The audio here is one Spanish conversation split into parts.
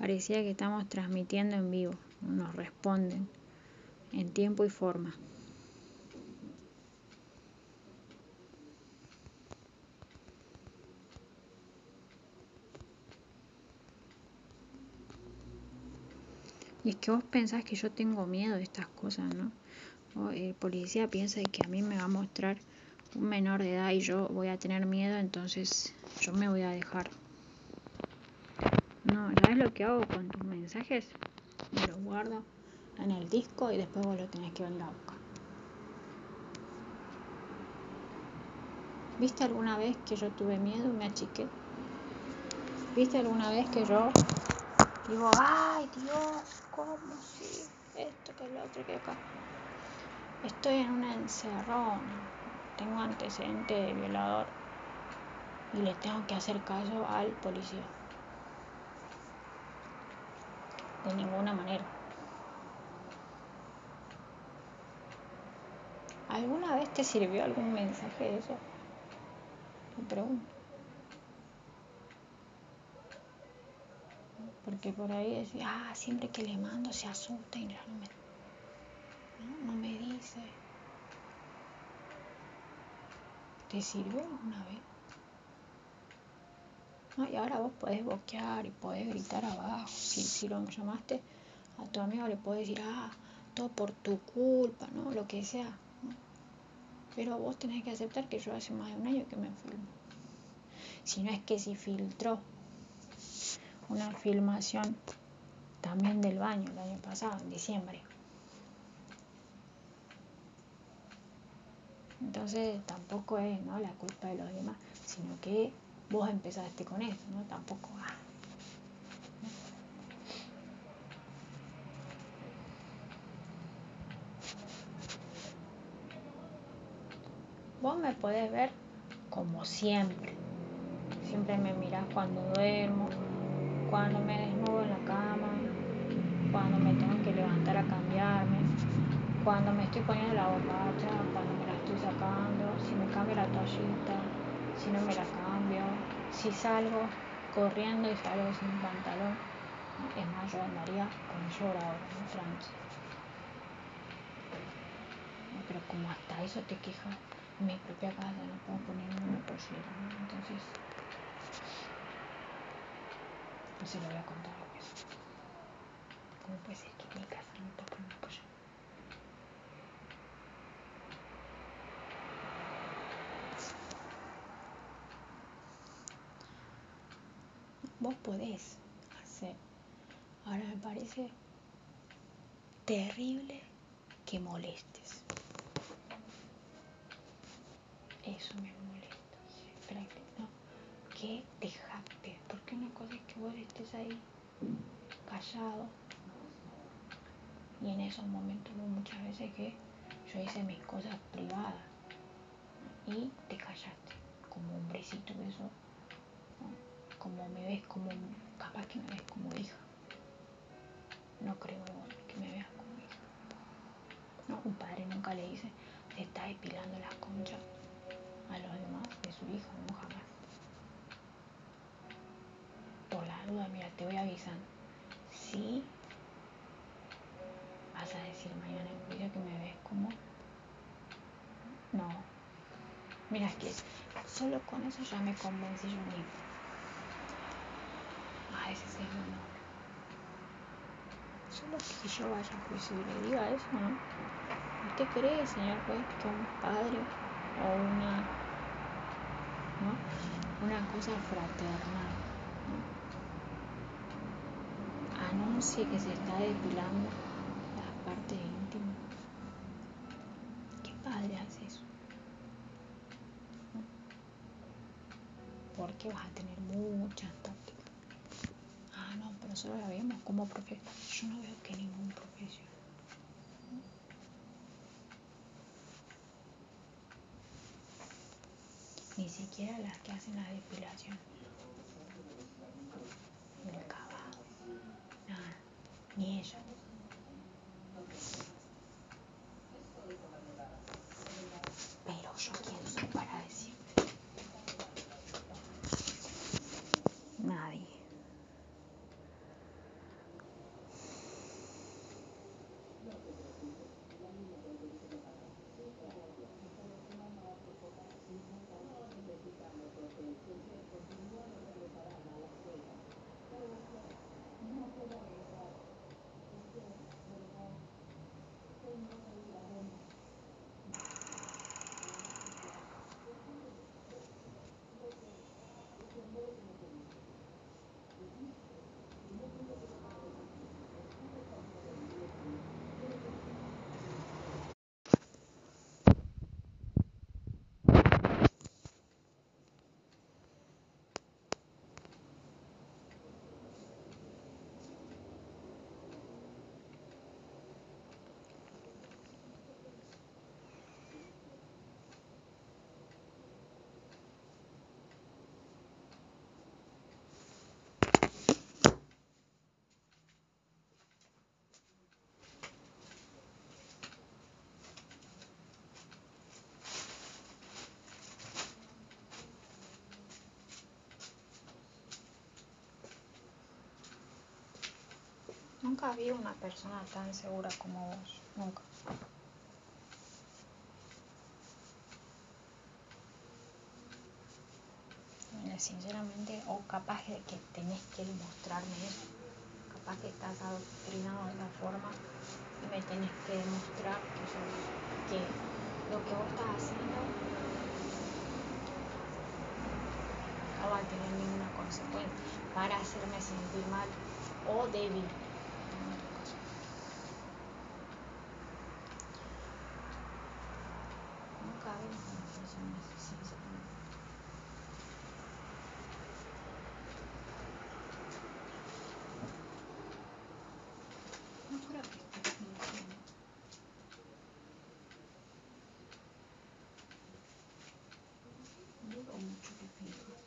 Parecía que estamos transmitiendo en vivo. Nos responden en tiempo y forma. Y es que vos pensás que yo tengo miedo de estas cosas, ¿no? el policía piensa que a mí me va a mostrar un menor de edad y yo voy a tener miedo, entonces yo me voy a dejar. No, ¿sabes lo que hago con tus mensajes? Me los guardo en el disco y después vos lo tenés que venir a buscar. ¿Viste alguna vez que yo tuve miedo y me achiqué? ¿Viste alguna vez que yo digo, ay Dios, ¿cómo si esto, que lo otro, que acá? Estoy en una encerrona, tengo antecedente de violador y le tengo que hacer caso al policía. De ninguna manera. ¿Alguna vez te sirvió algún mensaje de eso? Me pregunto. Porque por ahí decía, ah, siempre que le mando se asusta y no me, no, me dice. ¿Te sirvió alguna vez? Y ahora vos podés boquear y podés gritar abajo. Si, si lo llamaste a tu amigo le podés decir, ah, todo por tu culpa, ¿no? Lo que sea. Pero vos tenés que aceptar que yo hace más de un año que me enfermo. Si no es que si filtró una filmación también del baño el año pasado, en diciembre. Entonces tampoco es ¿no? la culpa de los demás, sino que vos empezaste con eso, ¿no? Tampoco. Vos me podés ver como siempre. Siempre me mirás cuando duermo, cuando me desnudo en la cama, cuando me tengo que levantar a cambiarme, cuando me estoy poniendo la borracha, cuando me la estoy sacando, si me cambio la toallita, si no me la cambio, si salgo corriendo y salgo sin pantalón, es más, yo andaría con short ahora, ¿no? Pero como hasta eso te quejas, en mi propia casa no puedo ponerme una pollera, ¿no? entonces no se lo voy a contar lo que es. ¿Cómo puede ser que en mi casa no puedo poner una pollera? Vos podés hacer. Ahora me parece terrible que molestes. Eso me molesta siempre, ¿no? Que te jactes, porque una cosa es que vos estés ahí callado y en esos momentos muchas veces que yo hice mis cosas privadas y te callaste como hombrecito de eso como me ves como, capaz que me ves como hija. No creo que me veas como hija. No, un padre nunca le dice, se está depilando las conchas a los demás de su hija, no jamás. Por la duda, mira, te voy avisando. Si vas a decir mañana en que me ves como... No. Mira, que solo con eso ya me convencí yo mismo ese es el honor. Solo que yo vaya a juicio y le diga eso, ¿no? ¿Usted cree, señor juez, que un padre o una, ¿no? una cosa fraternal ¿no? anuncie que se está depilando las partes íntimas? ¿Qué padre hace eso? Porque vas a tener muchas nosotros la vemos como profesión. Yo no veo que ningún profesión. Ni siquiera las que hacen la depilación. El cavado. Nada. Ni ella. Pero yo quién soy para decir. Nadie. Nunca vi una persona tan segura como vos, nunca. sinceramente, o capaz de que tenés que demostrarme eso, capaz que estás adoctrinado de esa forma y me tenés que demostrar que, que lo que vos estás haciendo no va a tener ninguna consecuencia para hacerme sentir mal o débil. Nunca vi una persona así, sinceramente. No creo que estés mintiendo. Dudo mucho que finjas.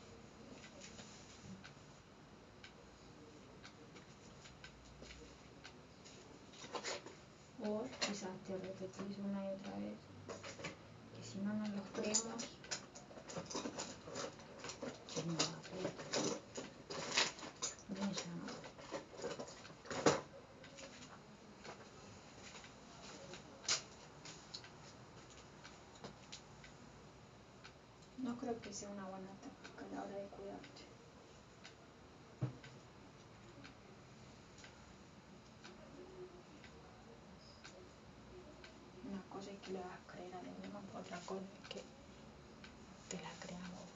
O te repetís una y otra vez que si no nos los creemos, ¿no? No creo que sea una buena táctica a la hora de cuidarte. Una hagas creer a los demás, otra cosa es que te la creas vos.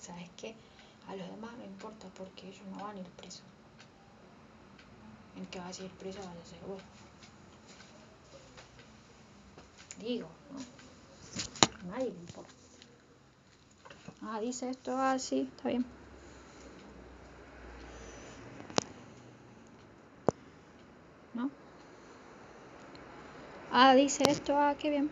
¿Sabes qué? A los demás no importa porque ellos no van a ir presos. El que va a ir preso va a ser vos. Digo, ¿no? A nadie le importa. Ah, dice esto, ah, sí, está bien. Ah, dice esto, ah, qué bien.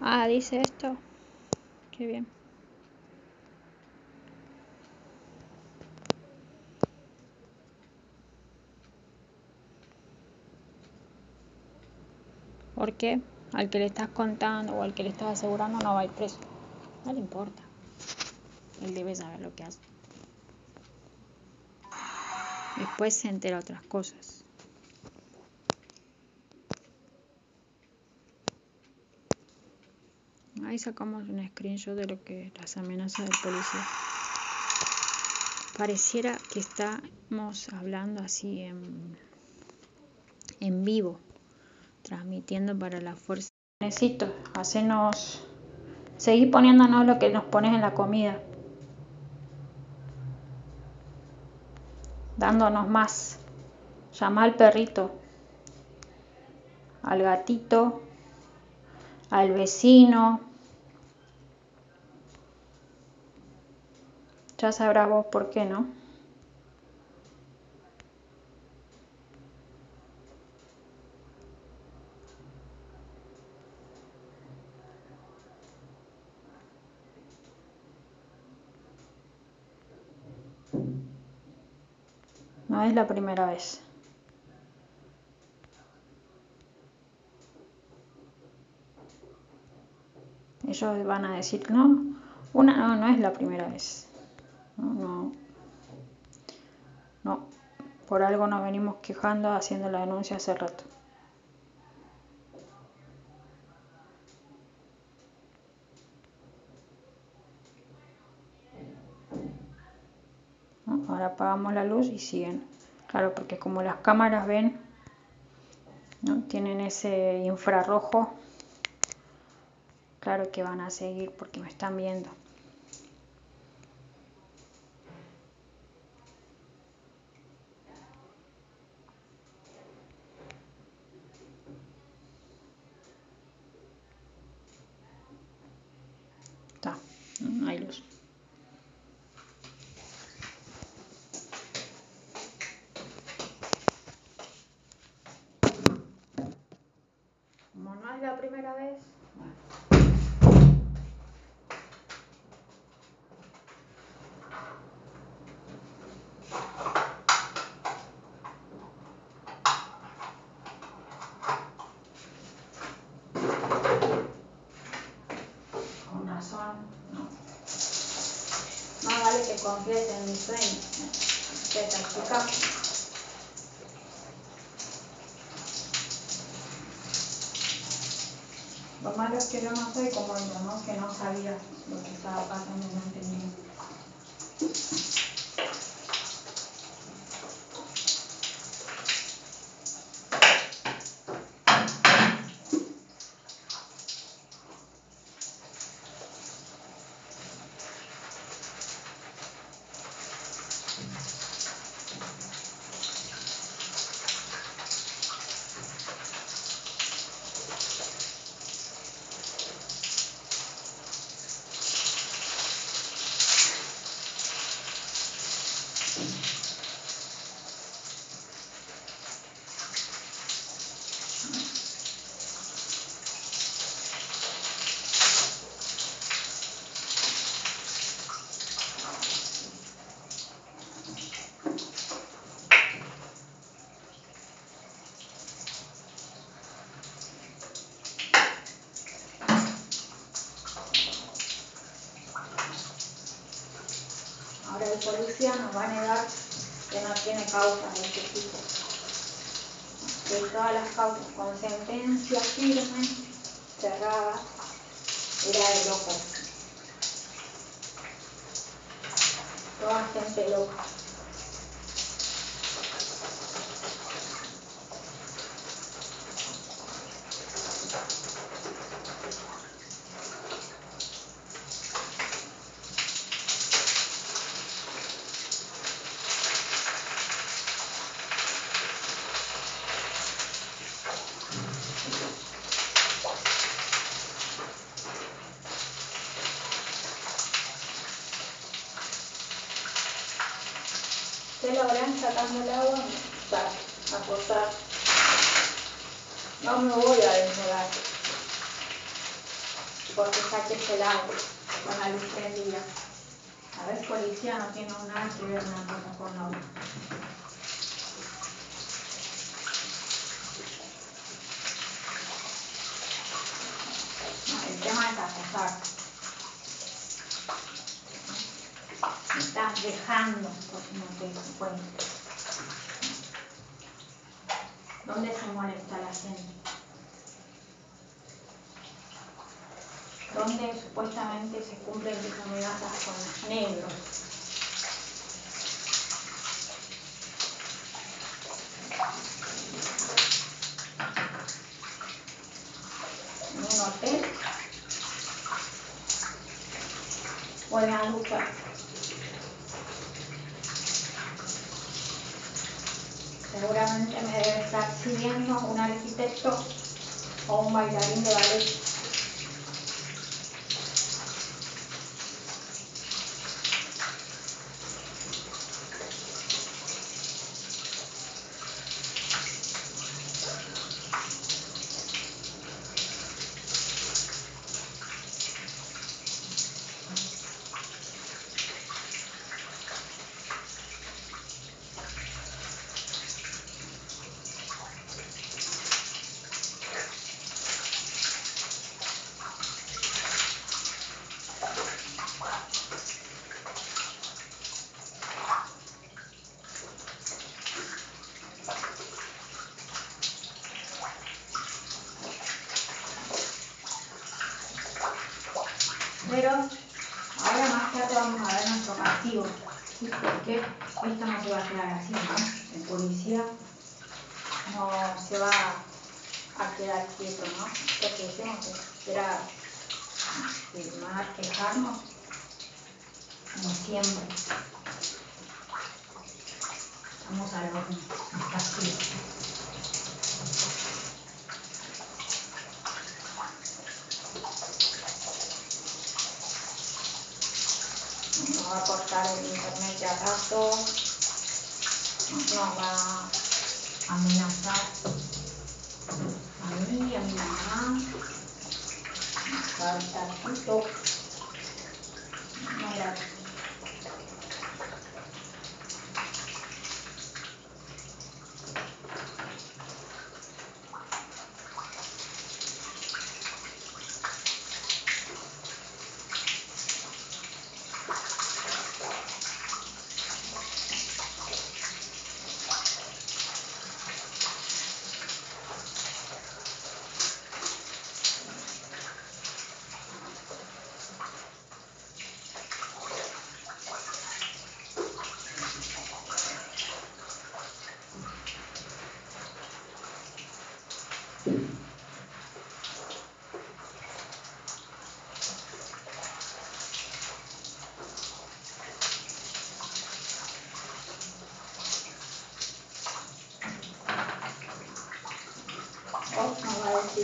Ah, dice esto, qué bien. ¿Por qué? Al que le estás contando o al que le estás asegurando no va a ir preso. No le importa. Él debe saber lo que hace. Después se entera otras cosas. Ahí sacamos un screenshot de lo que las amenazas del policía. Pareciera que estamos hablando así en, en vivo, transmitiendo para la fuerza. Necesito, hacenos, seguir poniéndonos lo que nos pones en la comida. Dándonos más. Llama al perrito, al gatito, al vecino. Ya sabrás vos por qué, ¿no? Es la primera vez. Ellos van a decir, no, una no, no es la primera vez. No, no, no. Por algo nos venimos quejando haciendo la denuncia hace rato. ¿No? Apagamos la luz y siguen. Claro, porque como las cámaras ven, ¿no? tienen ese infrarrojo, claro que van a seguir porque me están viendo. Está, ¿no? hay luz. Como no es la primera vez, bueno. Con razón que confíes en mi sueño. ¿Te está explicando? Lo malo es que yo no soy como ella, ¿no? Que no sabía lo que estaba pasando no entendía. Ahora el policía nos va a negar que no tiene causas de este tipo. Que todas las causas con sentencia firme, cerrada, era de loca. Toda gente loca. Ustedes lo verán sacando el agua, a acostar. No me voy a desnudar. Porque saques el agua con la luz prendida. A ver, policía no tiene nada que ver una cosa con la otra. No, el tema es acosar. Me estás dejando, pues no te das cuenta. ¿Dónde se molesta la gente? ¿Dónde supuestamente se tus amenazas con los negros? ¿En un hotel? ¿O en la ducha? Seguramente me debe estar siguiendo un arquitecto o un bailarín de ballet. Pero ahora más tarde vamos a ver nuestro castigo. ¿sí? Porque esto se va a quedar así, ¿no? El policía no se va a quedar quieto, ¿no? Lo que hicimos era firmar, quejarnos, como siempre. Vamos al horno, el castigo. nos va a cortar el internet de a rato, nos va a amenazar a mí, a mi mamá, nos va a estar justo. Mira.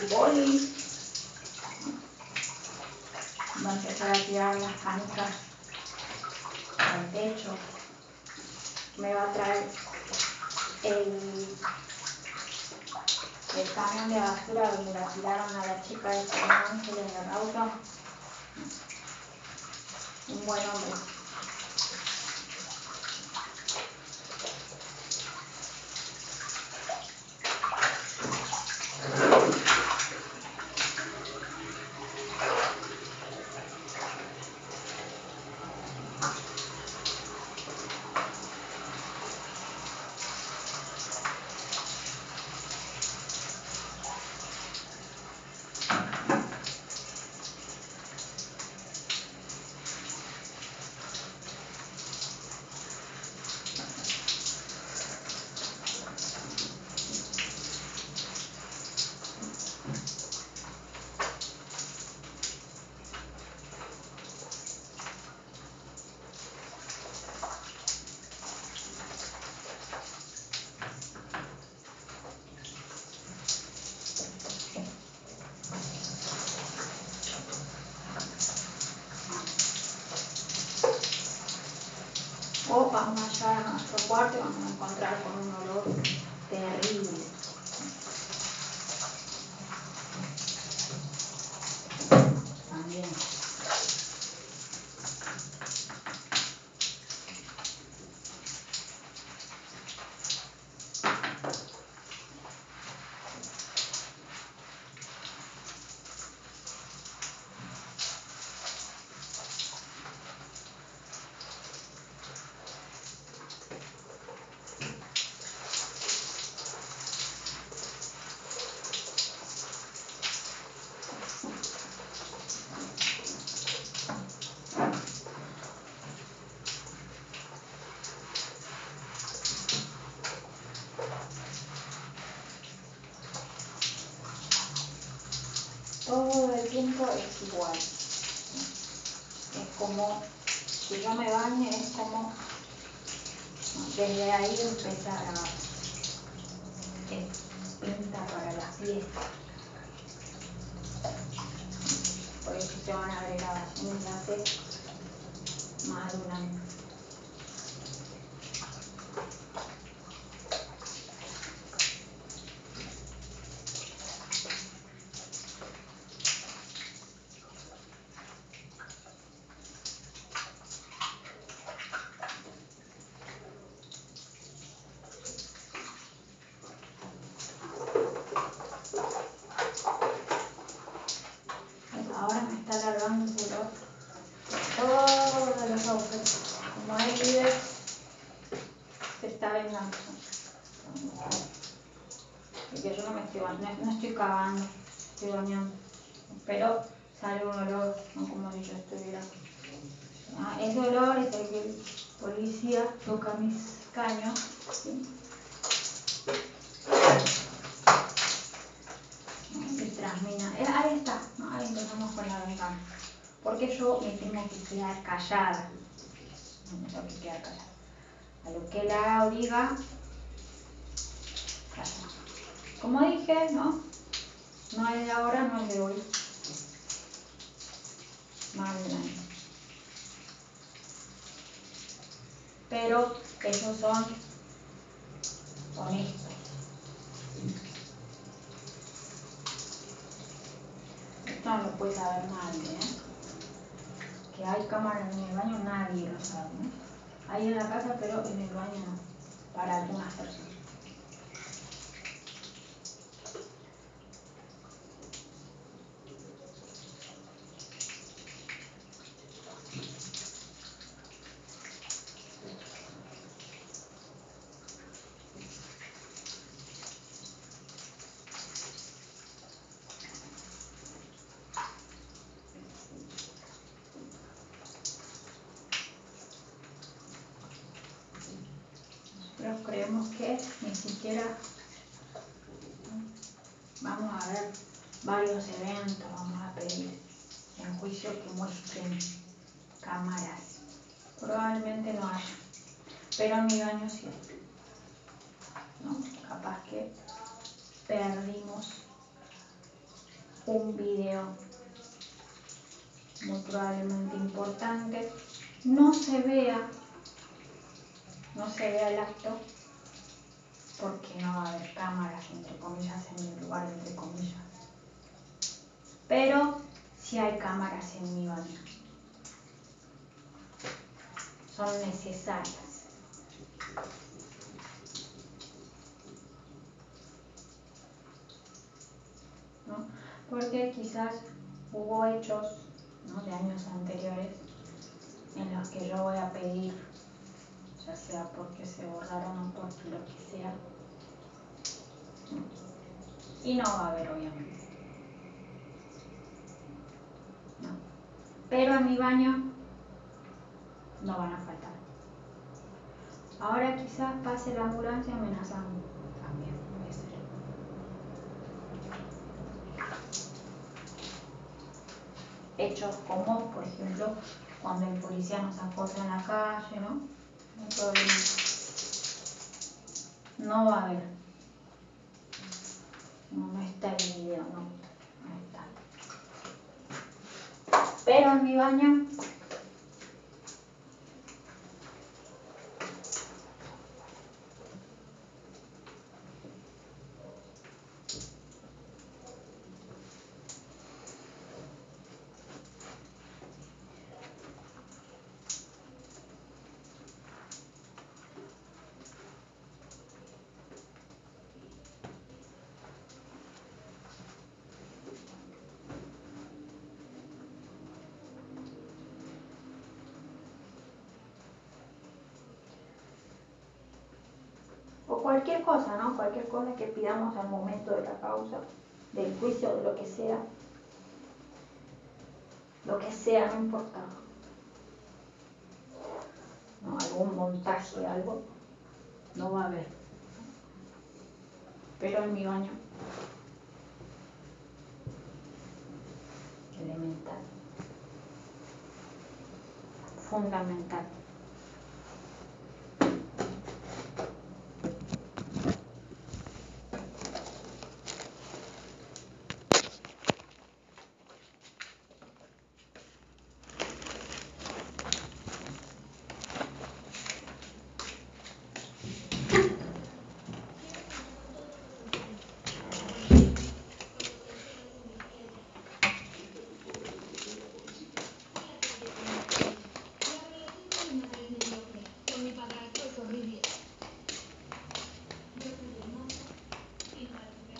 Poli va a empezar a tirar las canicas al techo. Me va a traer el, el camión de basura donde la tiraron a la chica de San Ángeles de Rauta. Un buen hombre. O vamos a llegar a nuestro cuarto y vamos a encontrar con un olor terrible. También. todo el tiempo es igual. Es como, si yo me bañe, es como desde ahí empezar a es pinta para la fiesta. Por eso se van a ver grabaciones de hace más de un año. ahora me está alargando el olor todos los agujeros. Como hay líder, se está vengando. Porque yo no me estoy no estoy bañando. Pero sale un olor, no como si yo estuviera. Ah, ese olor es el que el policía toca mis caños. se transmina. Eh, ahí está, ¿no? ahí empezamos con la ventana. Porque yo me tengo que quedar callada. Me tengo que quedar callada. A lo que la diga. Como dije, ¿no? No es de ahora, no es de hoy. Más de un año. Pero ellos son honestos. Esto no lo puede saber nadie, ¿eh? Que hay cámaras en el baño, nadie lo sabe, ¿no? Hay en la casa, pero en el baño no. Para algunas personas. Nosotros creemos que ni siquiera ¿no? vamos a ver varios eventos, vamos a pedir en juicio que muestren cámaras. Probablemente no haya, en mi baño sí. ¿no? Capaz que perdimos un video muy probablemente importante, no se vea, no se vea el acto porque no va a haber cámaras, entre comillas, en mi lugar, entre comillas. Pero sí hay cámaras en mi baño. Son necesarias. ¿No? Porque quizás hubo hechos de años anteriores en los que yo voy a pedir, ya sea porque se borraron o por lo que sea, y no va a haber obviamente. Pero en mi baño no van a faltar. Ahora quizás pase la ambulancia amenazando también puede ser. Hechos como, por ejemplo, cuando el policía nos acosa en la calle, ¿no? No va a haber. No, no está el video, no. No está. Pero en mi baño o cualquier cosa, ¿no? Cualquier cosa que pidamos al momento de la causa, del juicio, de lo que sea. Lo que sea, no importa. ¿No? Algún montaje, algo, no va a haber. Pero en mi baño, elemental, fundamental. Con mi padrastro es horrible. Yo soy hermosa y no la tendré.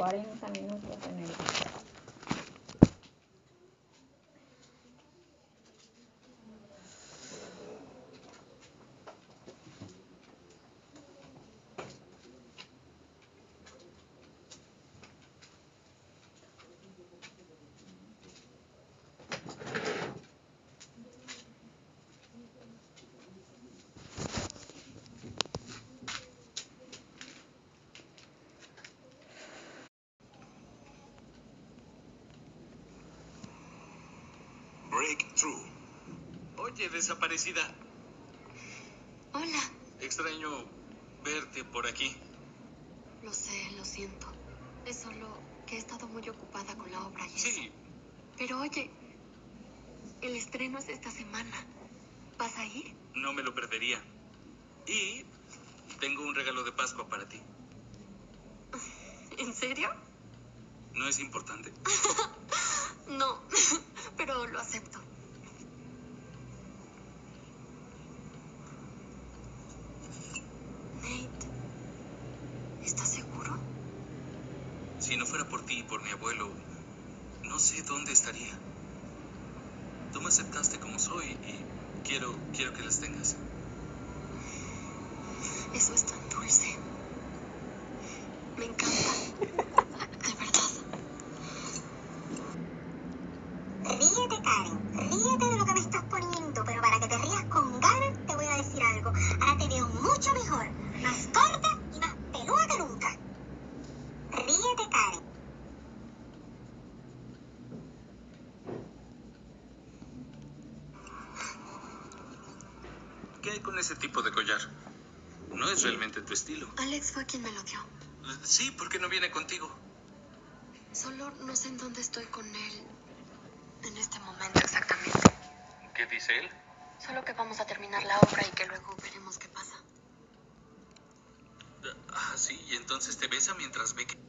40 minutos en el Breakthrough. Oye, desaparecida. Hola, Extraño verte por aquí. lo sé, lo siento. Es solo que he estado muy ocupada con la obra y eso. Sí, Pero oye, el estreno es esta semana. ¿Vas a ir? no me lo perdería. Y tengo un regalo de Pascua para ti. ¿En serio? ¿No es importante? No, pero lo acepto. Nate, ¿estás seguro? Si no fuera por ti y por mi abuelo, no sé dónde estaría. Tú me aceptaste como soy y quiero, quiero que las tengas. Eso es tan dulce. Me encanta. De verdad. Ríete, Karen. Ríete de lo que me estás poniendo, pero para que te rías con ganas, te voy a decir algo. Ahora te veo mucho mejor, más corta y más peluda que nunca. Ríete, Karen. ¿Qué hay con ese tipo de collar? No es realmente tu estilo. Alex fue quien me lo dio. Sí, ¿por qué no viene contigo? Solo no sé en dónde estoy con él en este momento exactamente. ¿Qué dice él? Solo que vamos a terminar la obra y que luego veremos qué pasa. Ah, sí, y entonces te besa mientras ve que...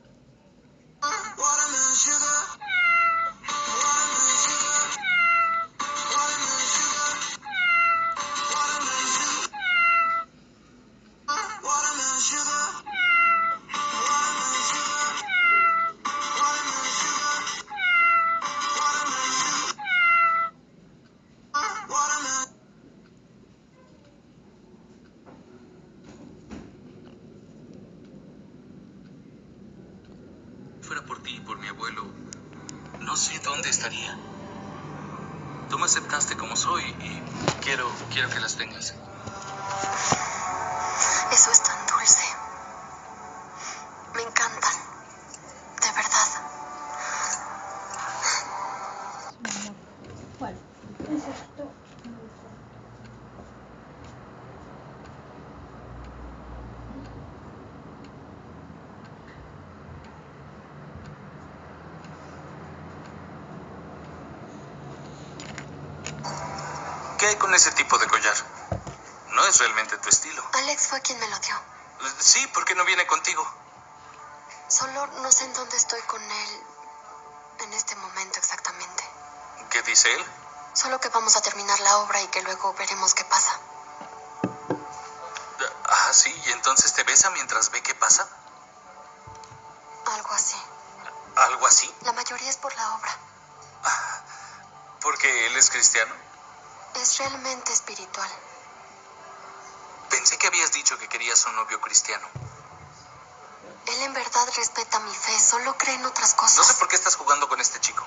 ese tipo de collar? No es realmente tu estilo. Alex fue quien me lo dio. Sí, ¿por qué no viene contigo? Solo no sé en dónde estoy con él en este momento exactamente. ¿Qué dice él? Solo que vamos a terminar la obra y que luego veremos qué pasa. Ah, sí, y entonces te besa mientras ve qué pasa. Algo así. Algo así. La mayoría es por la obra. Porque él es cristiano. Realmente espiritual. Pensé que habías dicho que querías un novio cristiano. Él en verdad respeta mi fe, solo cree en otras No sé cosas. por qué estás jugando con este chico.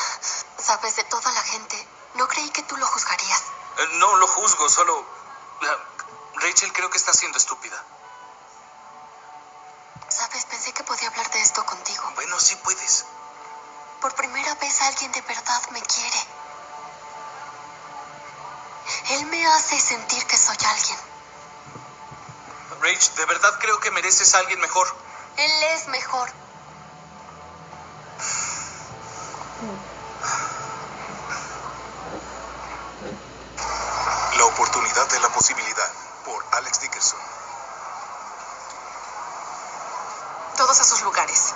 Sabes, de toda la gente, no creí que tú lo juzgarías. Eh, No lo juzgo, solo... Rachel, creo que está siendo estúpida. Sabes, pensé que podía hablar de esto contigo. Bueno, sí puedes. Por primera vez alguien de verdad me quiere. Él me hace sentir que soy alguien. Rach, de verdad creo que mereces a alguien mejor. Él es mejor. La oportunidad de la posibilidad, por Alex Dickerson. Todos a sus lugares.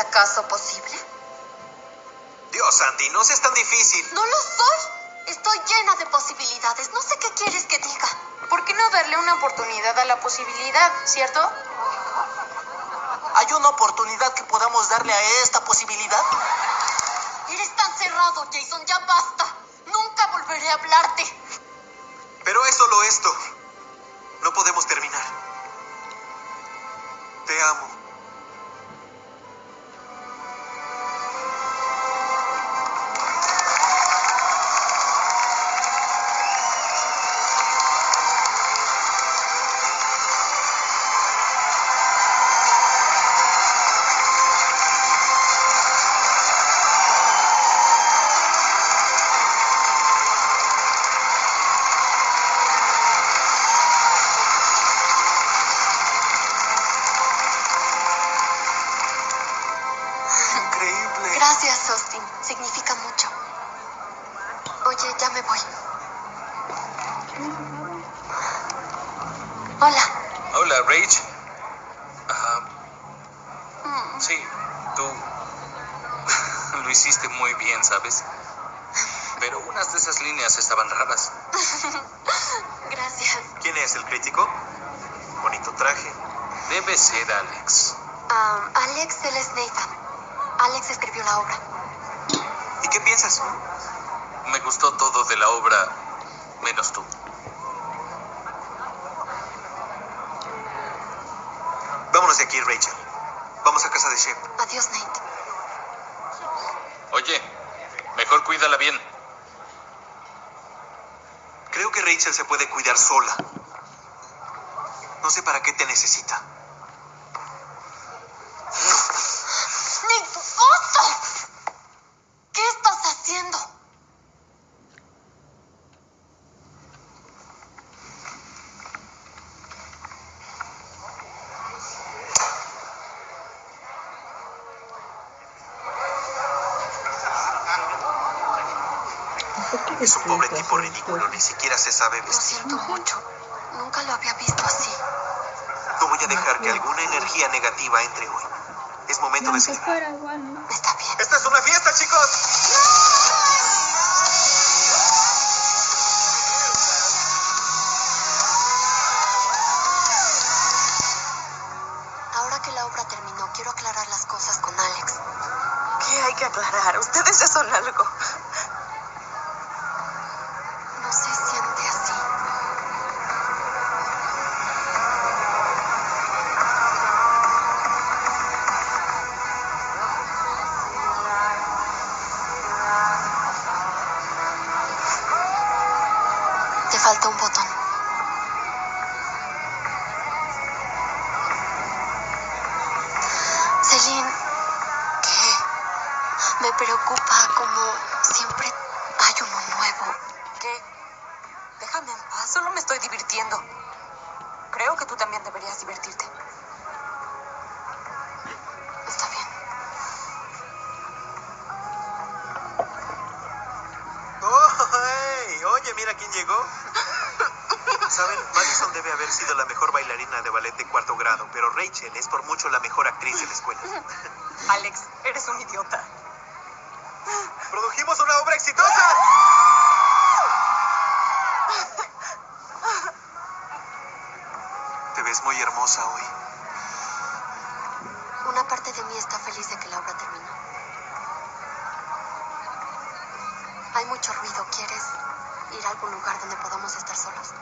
Acaso posible? Dios, Andy, no seas tan difícil. No lo soy. Estoy llena de posibilidades. No sé qué quieres que diga. ¿Por qué no darle una oportunidad a la posibilidad, cierto? ¿Hay una oportunidad que podamos darle a esta posibilidad? Eres tan cerrado, Jason. Ya basta. Nunca volveré a hablarte. Pero es solo esto. No podemos terminar. Te amo. ¿Y qué piensas? Me gustó todo de la obra, menos tú. Vámonos de aquí, Rachel. Vamos a casa de Shep. Adiós, Nate. Oye, mejor cuídala bien. Creo que Rachel se puede cuidar sola. No sé para qué te necesita. ¡Nick, oso! ¿Qué estás haciendo? ¿Por qué le Es un pobre tipo ridículo, ni siquiera se sabe Lo vestir. siento mucho. Nunca lo había visto así. No voy a dejar que alguna energía negativa entre hoy. Es momento de ¿no? Está bien. ¡Esta es una fiesta, chicos! Ahora que la obra terminó, quiero aclarar las cosas con Alex. ¿Qué hay que aclarar? Ustedes ya son algo. La escuela. Alex, eres un idiota. ¡Produjimos una obra exitosa! Te ves muy hermosa hoy. Una parte de mí está feliz de que la obra terminó. Hay mucho ruido. ¿Quieres ir a algún lugar donde podamos estar solos?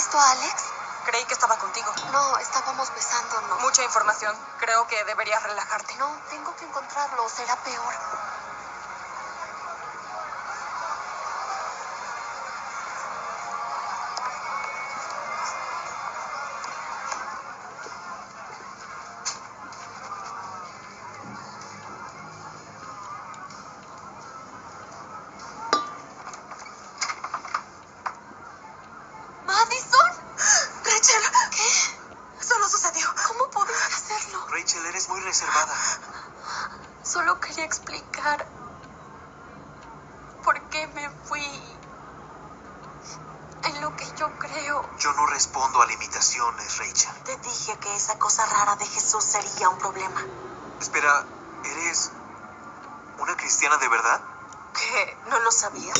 Visto a Alex? Creí que estaba contigo. No, estábamos besándonos. Mucha información. Creo que deberías relajarte. No, tengo que encontrarlo. Será peor. Espera, ¿eres una cristiana de verdad? ¿Qué? ¿No lo sabías?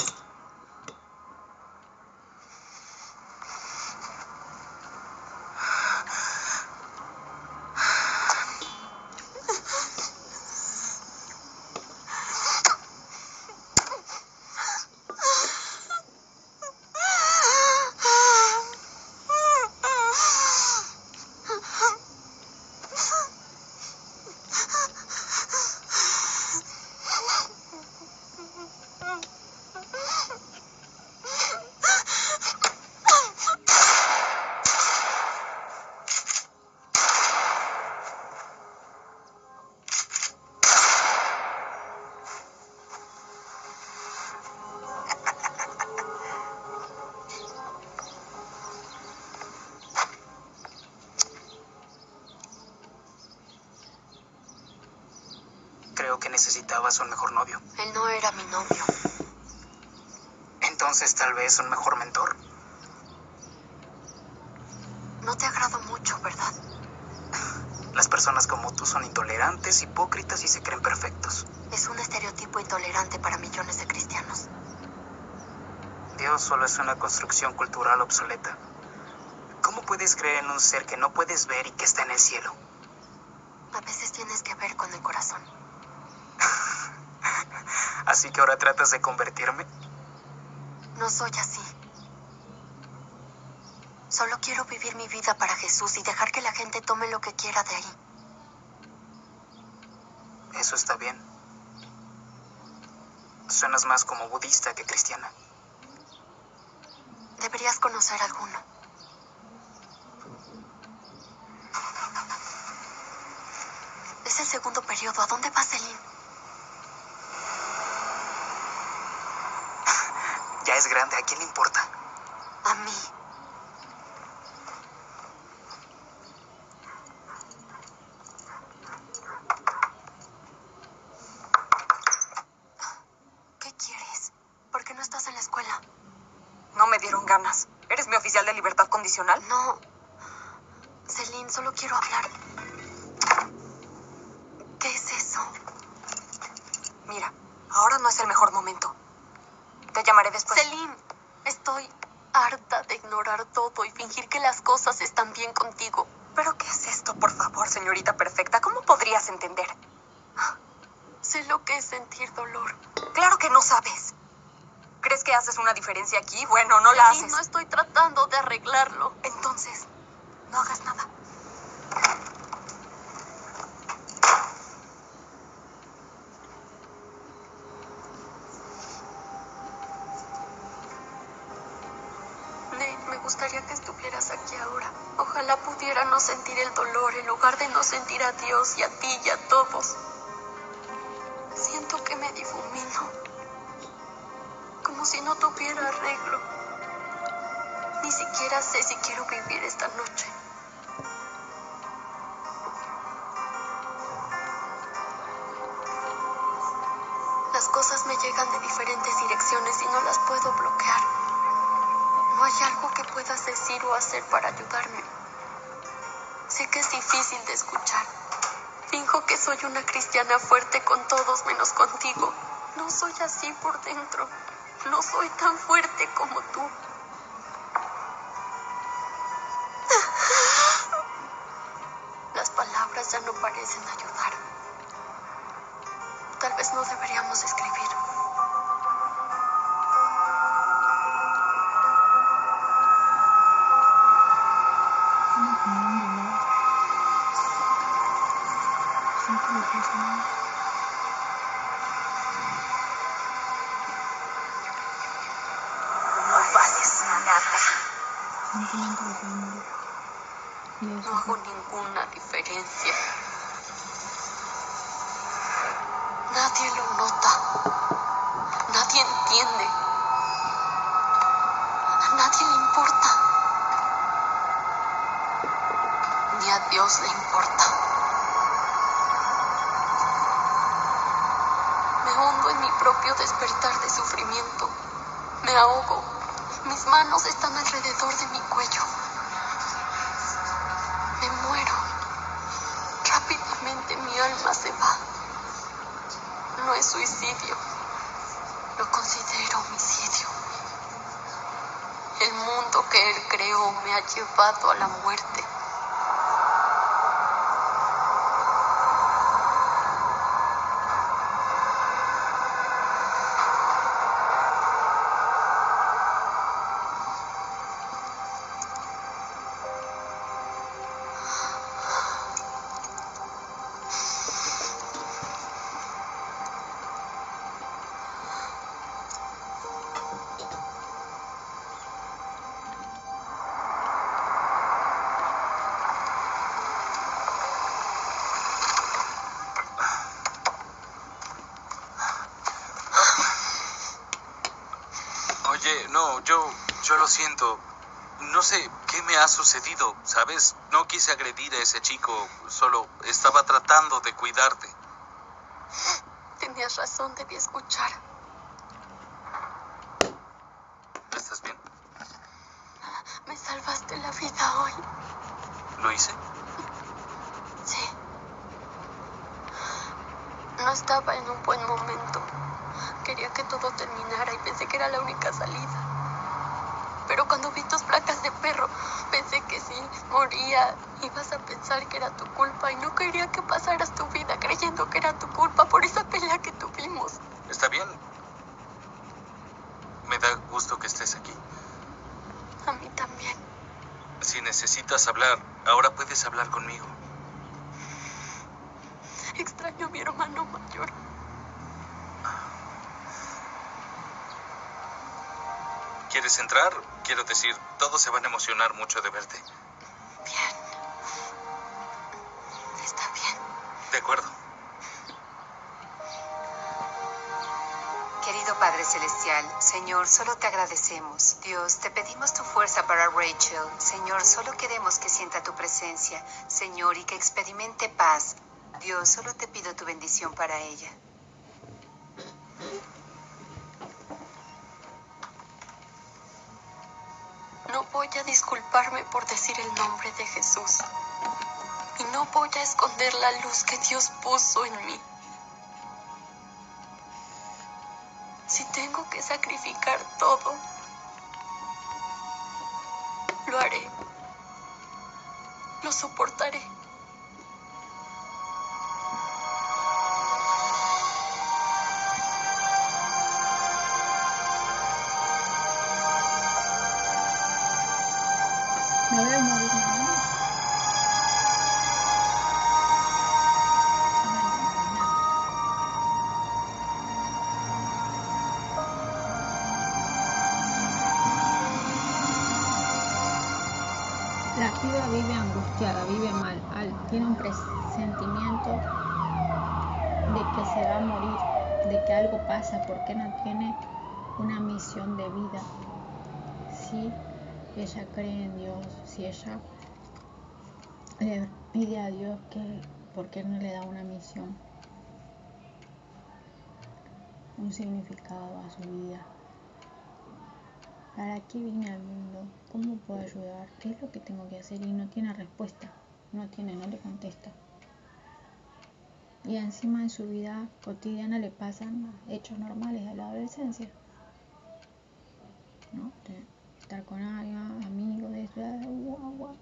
Necesitabas un mejor novio. Él no era mi novio. Entonces tal vez un mejor mentor. No te agrado mucho, ¿verdad? Las personas como tú son intolerantes, hipócritas y se creen perfectos. Es un estereotipo intolerante para millones de cristianos. Dios solo es una construcción cultural obsoleta. ¿Cómo puedes creer en un ser que no puedes ver y que está en el cielo? A veces tienes que ver con el corazón. Así que ahora tratas de convertirme. No soy así. Solo quiero vivir mi vida para Jesús y dejar que la gente tome lo que quiera de ahí. Eso está bien. Suenas más como budista que cristiana. Deberías conocer alguno. Es el segundo periodo. ¿A dónde va Celine? Ya es grande, ¿a quién le importa? A mí. ¿Qué quieres? ¿Por qué no estás en la escuela? No me dieron ganas. ¿Eres mi oficial de libertad condicional? No. Celine, solo quiero hablar. ¿Qué es eso? Mira, ahora no es el mejor momento. Te llamaré después. Celine, estoy harta de ignorar todo y fingir que las cosas están bien contigo. ¿Pero qué es esto, por favor, señorita perfecta? ¿Cómo podrías entender? Sé lo que es sentir dolor. Claro que no sabes. ¿Crees que haces una diferencia aquí? Haces. no estoy siquiera sé si quiero vivir esta noche. Las cosas me llegan de diferentes direcciones y no las puedo bloquear. No hay algo que puedas decir o hacer para ayudarme. Sé que es difícil de escuchar. Finjo que soy una cristiana fuerte con todos menos contigo. No soy así por dentro. No soy tan fuerte como tú. Ninguna diferencia. Mi alma se va. No es suicidio. Lo considero homicidio. El mundo que él creó me ha llevado a la muerte. Siento. No sé qué me ha sucedido, ¿sabes? No quise agredir a ese chico, solo estaba tratando de cuidarte. tenías razón, debí escuchar. ¿Estás bien? Me salvaste la vida hoy. ¿Lo hice? Sí. No estaba en un buen momento. Quería que todo terminara y pensé que era la única salida. Pero cuando vi tus placas de perro, pensé que si moría ibas a pensar que era tu culpa y no quería que pasaras tu vida creyendo que era tu culpa por esa pelea que tuvimos. Está bien. Me da gusto que estés aquí. A mí también. Si necesitas hablar, ahora puedes hablar conmigo. Extraño a mi hermano mayor. ¿Quieres entrar? Quiero decir, todos se van a emocionar mucho de verte. Celestial, Señor, solo te agradecemos. Dios, te pedimos tu fuerza para Rachel. Señor, solo queremos que sienta tu presencia, Señor, y que experimente paz. Dios, solo te pido tu bendición para ella. No voy a disculparme por decir el nombre de Jesús. Y no voy a esconder la luz que Dios puso en mí. Que sacrificar todo, lo haré. Ella cree en Dios, si ella le pide a Dios que, ¿por qué no le da una misión? Un significado a su vida. ¿Para qué vine al mundo? ¿Cómo puedo ayudar? ¿Qué es lo que tengo que hacer? Y no tiene respuesta. No tiene, no le contesta. Y encima en su vida cotidiana le pasan hechos normales de la adolescencia. ¿No? Estar con alguien, amigos, de guau, guau.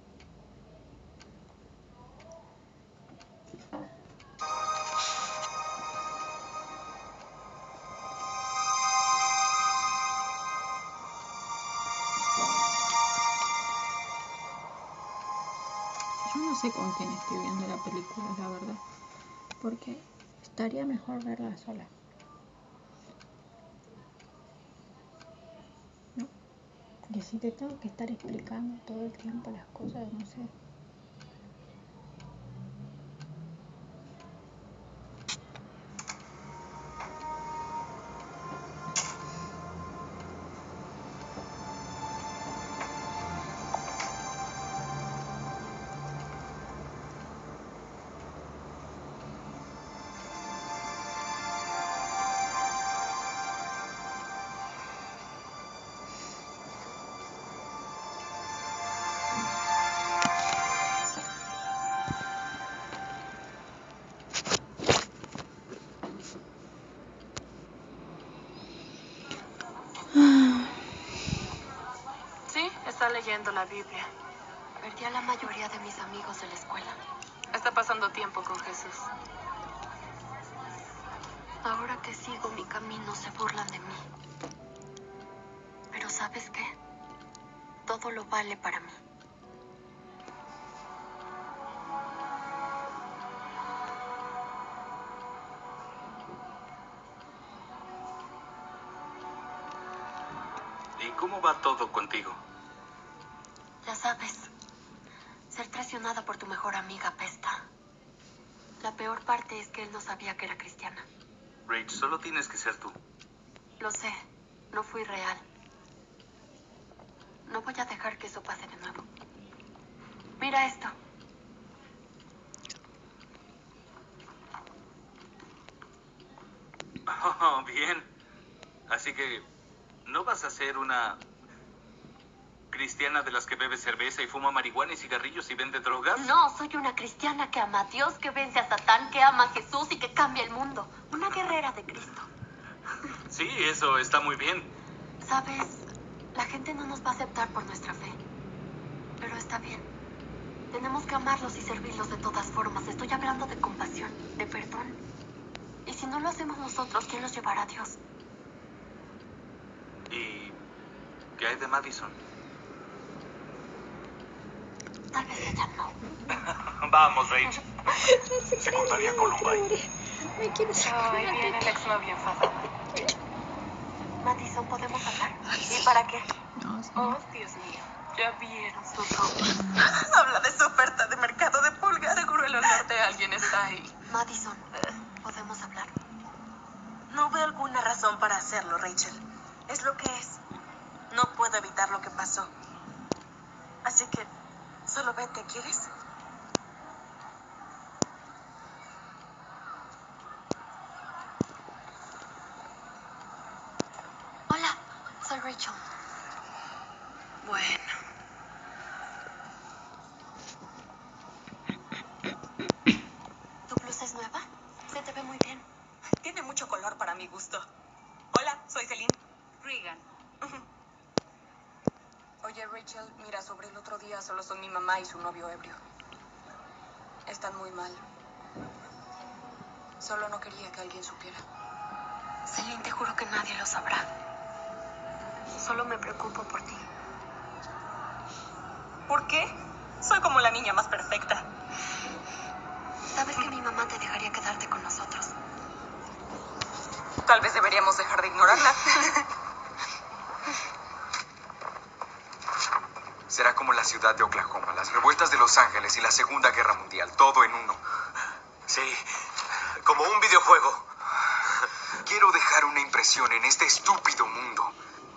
Yo no sé con quién estoy viendo la película, la verdad. Porque estaría mejor verla sola. Que si te tengo que estar explicando todo el tiempo las cosas, no sé. Leyendo la Biblia. Perdí a la mayoría de mis amigos de la escuela. Está pasando tiempo con Jesús. Ahora que sigo mi camino se burlan de mí. Pero ¿sabes qué? Todo lo vale para mí. ¿Y cómo va todo contigo? Sabes, ser traicionada por tu mejor amiga pesta. La peor parte es que él no sabía que era cristiana. Rach, solo tienes que ser tú. Lo sé, no fui real. No voy a dejar que eso pase de nuevo. Mira esto. Oh, bien. Así que, ¿no vas a ser una cristiana de las que bebe cerveza y fuma marihuana y cigarrillos y vende drogas? No, soy una cristiana que ama a Dios, que vence a Satán, que ama a Jesús y que cambia el mundo. Una guerrera de Cristo. Sí, eso está muy bien. Sabes, la gente no nos va a aceptar por nuestra fe. Pero está bien. Tenemos que amarlos y servirlos de todas formas. Estoy hablando de compasión, de perdón. Y si no lo hacemos nosotros, ¿quién los llevará a Dios? ¿Y qué hay de Madison? Tal vez ella no. Vamos, Rachel. Secundaria Columbine. Me quiero sacar Ay, la viene el exnovio enfadado. Madison, ¿podemos hablar? Ay, ¿Y para qué? No, sí. Oh, Dios mío. Ya vieron su Habla de su oferta de mercado de pulgas. Seguro el olor de alguien está ahí. Madison, ¿podemos hablar? No veo alguna razón para hacerlo, Rachel. Es lo que es. No puedo evitar lo que pasó. Así que, solo vete, ¿quieres? Hola, soy Rachel. Bueno. ¿Tu blusa es nueva? Se te ve muy bien. Tiene mucho color para mi gusto. Hola, soy Celine. Regan. Oye, Rachel, mira, sobre el otro día solo son mi mamá y su novio ebrio. Están muy mal. Solo no quería que alguien supiera. Celine, te juro que nadie lo sabrá. Solo me preocupo por ti. ¿Por qué? Soy como la niña más perfecta. Sabes que mi mamá te dejaría quedarte con nosotros. Tal vez deberíamos dejar de ignorarla. Será como la ciudad de Oklahoma, las revueltas de Los Ángeles y la Segunda Guerra Mundial, todo en uno. Sí, como un videojuego. Quiero dejar una impresión en este estúpido mundo.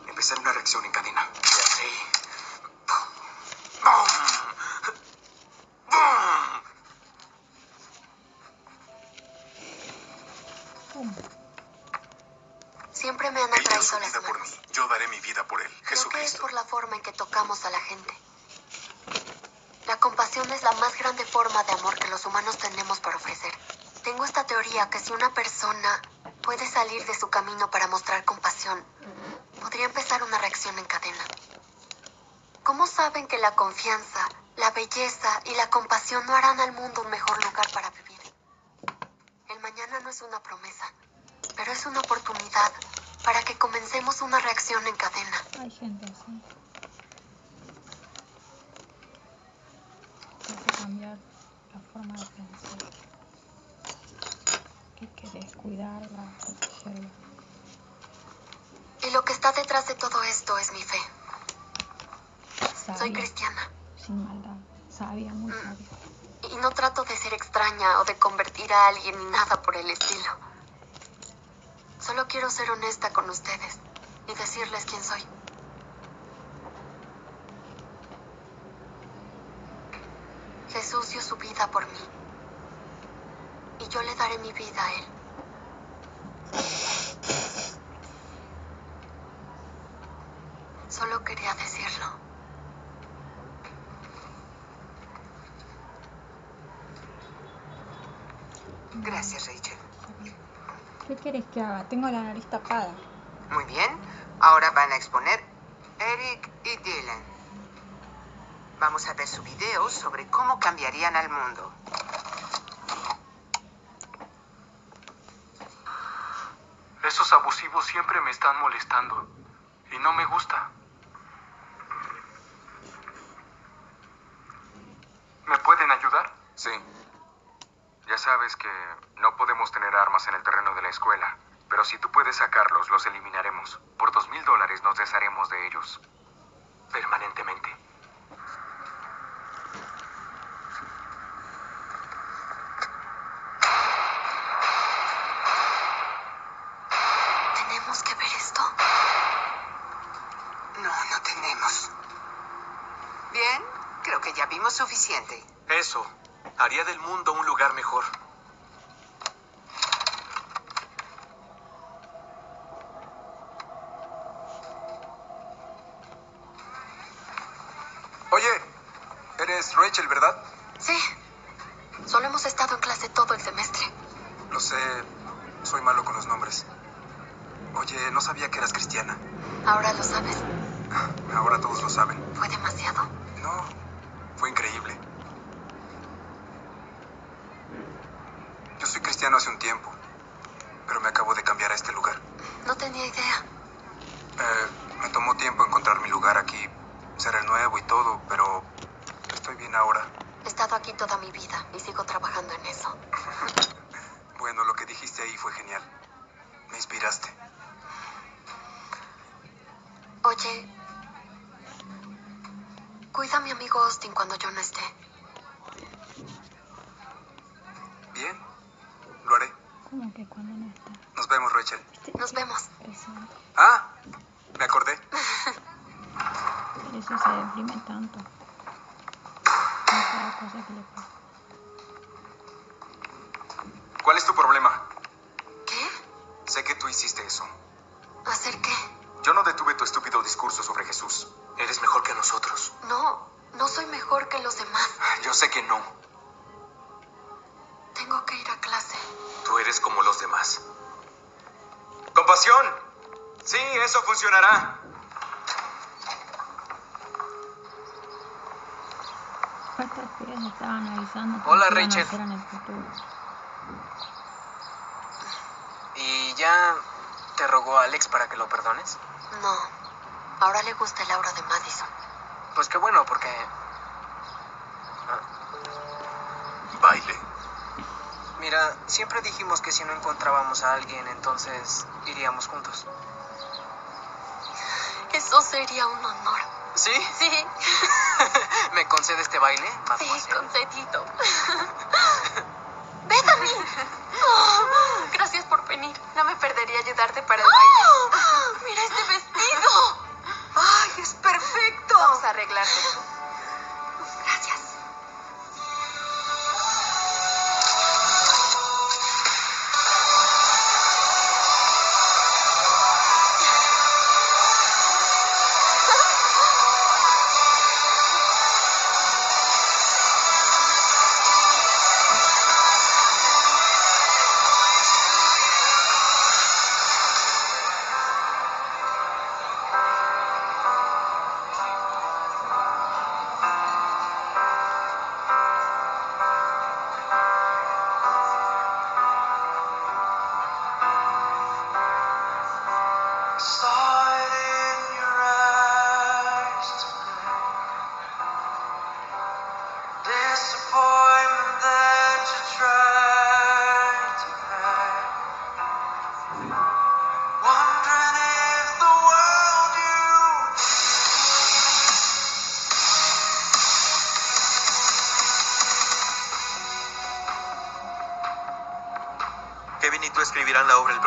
Empezar una reacción en cadena. Confianza, la belleza y la compasión no harán al mundo un mejor lugar para vivir? El mañana no es una promesa, pero es una oportunidad para que comencemos una reacción en cadena. Te hace cambiar la forma de pensar. Que querés cuidarla, protegerla. Y lo que está detrás de todo esto es mi fe. Soy Sabia, cristiana sin maldad. Sabia, muy Mm. sabia. y no trato de ser extraña o de convertir a alguien ni nada por el estilo. Solo quiero ser honesta con ustedes y decirles quién soy. Jesús dio su vida por mí y yo le daré mi vida a Él. Solo quería decirlo. Gracias, Rachel. ¿Qué querés que haga? Tengo la nariz tapada. Muy bien. Ahora van a exponer Eric y Dylan. Vamos a ver su video sobre cómo cambiarían al mundo. Esos abusivos siempre me están molestando y no me gusta. ¿Me pueden ayudar? Sí. Ya sabes que no podemos tener armas en el terreno de la escuela, puedes sacarlos, los eliminaremos. Por dos mil dólares nos desharemos de ellos. Permanentemente. ¿Tenemos que ver esto? No, no tenemos. Bien, creo que ya vimos suficiente. Eso haría del mundo un lugar mejor. Oye, eres Rachel, ¿verdad? Sí. Solo hemos estado en clase todo el semestre. Lo sé, soy malo con los nombres. Oye, no sabía que eras cristiana. Ahora lo sabes. Ahora todos lo saben. ¿Fue demasiado? No, fue increíble. Yo soy cristiano hace un tiempo, pero me acabo de cambiar a este lugar. No tenía idea. Eh, me tomó tiempo encontrar mi lugar aquí, ser el nuevo y todo, pero estoy bien ahora. He estado aquí toda mi vida y sigo trabajando en eso. Bueno, lo que dijiste ahí fue genial. Me inspiraste. Oye, cuida a mi amigo Austin cuando yo no esté. Bien, lo haré. ¿Cómo que cuando no está? Nos vemos, Rachel. Nos vemos. Ah, me acordé. Por eso se deprime tanto. Con cada cosa que le pasa. ¿Cuál es tu problema? ¿Qué? Sé que tú hiciste eso. ¿Hacer qué? Yo no detuve tu estúpido discurso sobre Jesús. Eres mejor que nosotros. No, no soy mejor que los demás. Yo sé que no. Tengo que ir a clase. Tú eres como los demás. ¡Compasión! Sí, eso funcionará. Estas pibes estaban avisando que Hola, iban a Rachel. hacer en el futuro. ¿Y ya te rogó Alex para que lo perdones? No. Ahora le gusta el aura de Madison. Pues qué bueno, porque... Baile. Mira, siempre dijimos que si no encontrábamos a alguien, entonces iríamos juntos. Eso sería un honor. ¿Sí? Sí, ¿Me concede este baile, sí, concedido. ¡Bethany! Oh, gracias por venir. No me perdería ayudarte para el baile. ¡Mira este vestido! ¡Ay, es perfecto! Vamos a arreglarte.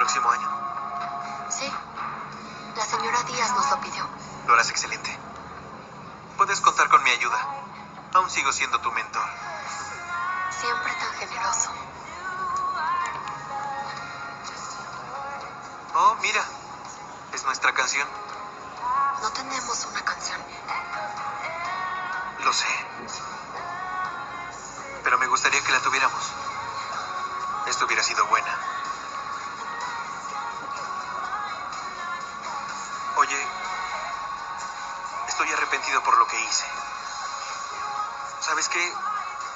Проксиманин. Oye, estoy arrepentido por lo que hice. ¿Sabes qué?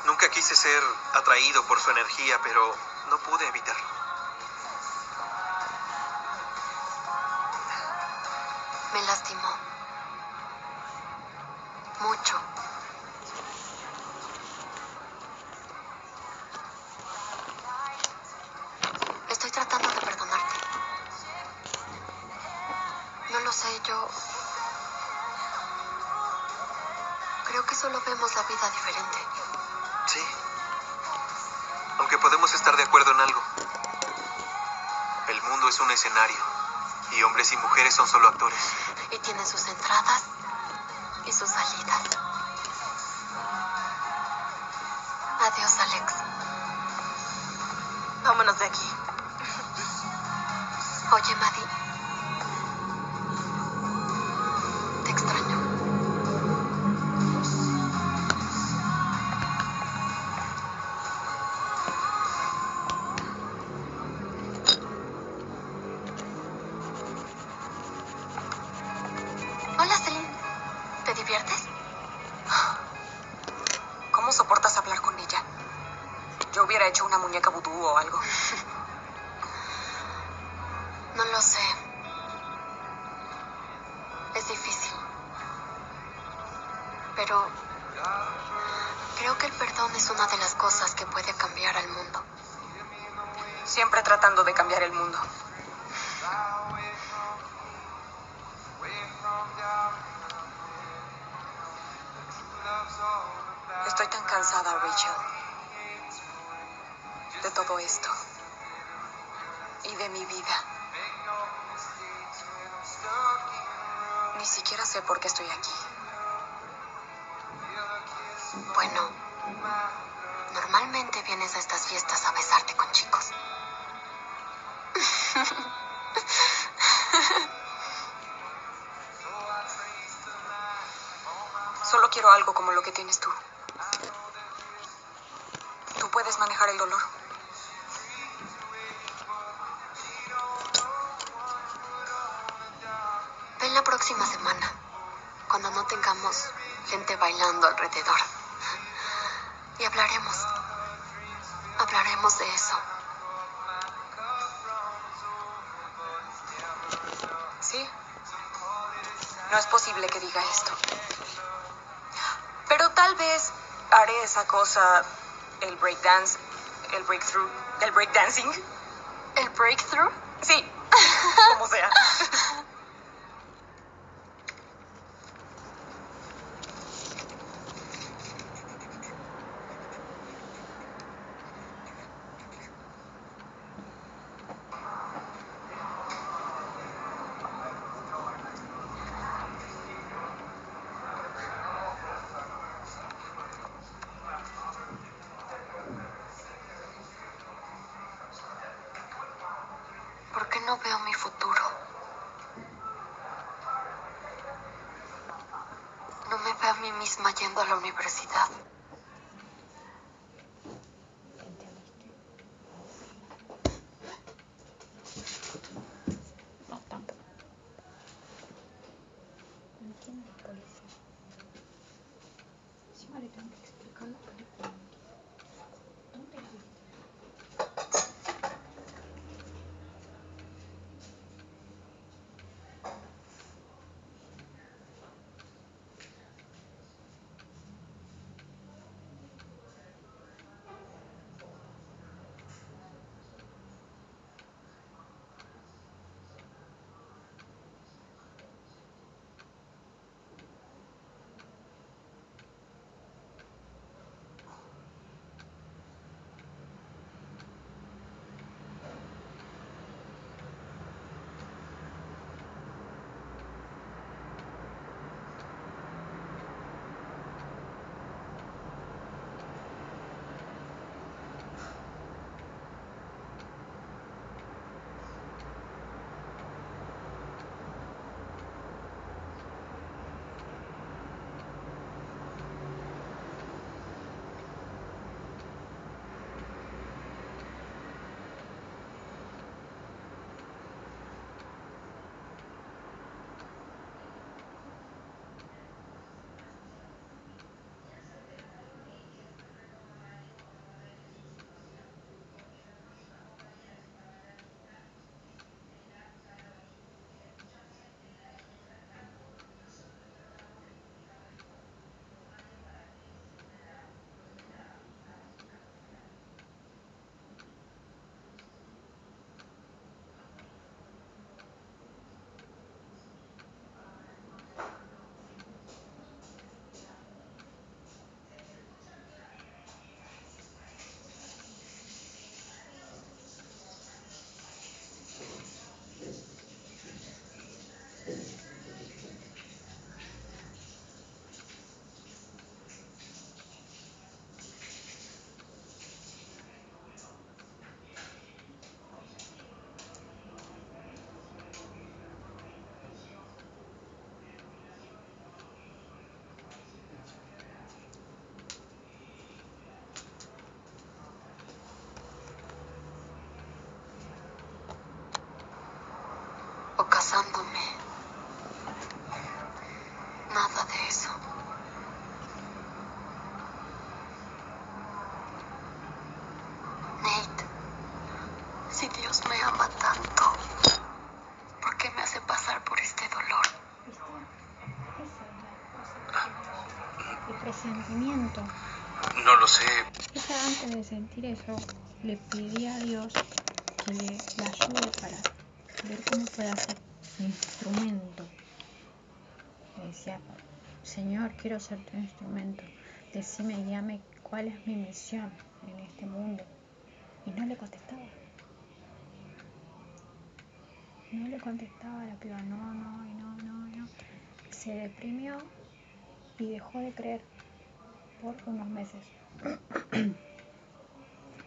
Nunca quise ser atraído por su energía, pero no pude evitarlo. Me lastimó. Mucho. Y mujeres son solo actores. Y tienen sus entradas y sus salidas. Adiós, Alex. Vámonos de aquí. Oye, Maddie. lo que tienes tú. esa cosa, el breakdance, el breakthrough, el breakdancing. ¿El breakthrough? Sí, como sea. misma yendo a la universidad. No, tampoco. o casándome. Nada de eso. Nate, si Dios me ama tanto, ¿por qué me hace pasar por este dolor? El presentimiento. No lo sé. Ella antes de sentir eso, le pedí a Dios que le, la ayude para ver cómo puede hacer instrumento. Le decía, Señor, quiero ser tu instrumento. Decime, guíame cuál es mi misión en este mundo. Y no le contestaba. No le contestaba la piba, no, no, no, no, no. Se deprimió y dejó de creer por unos meses.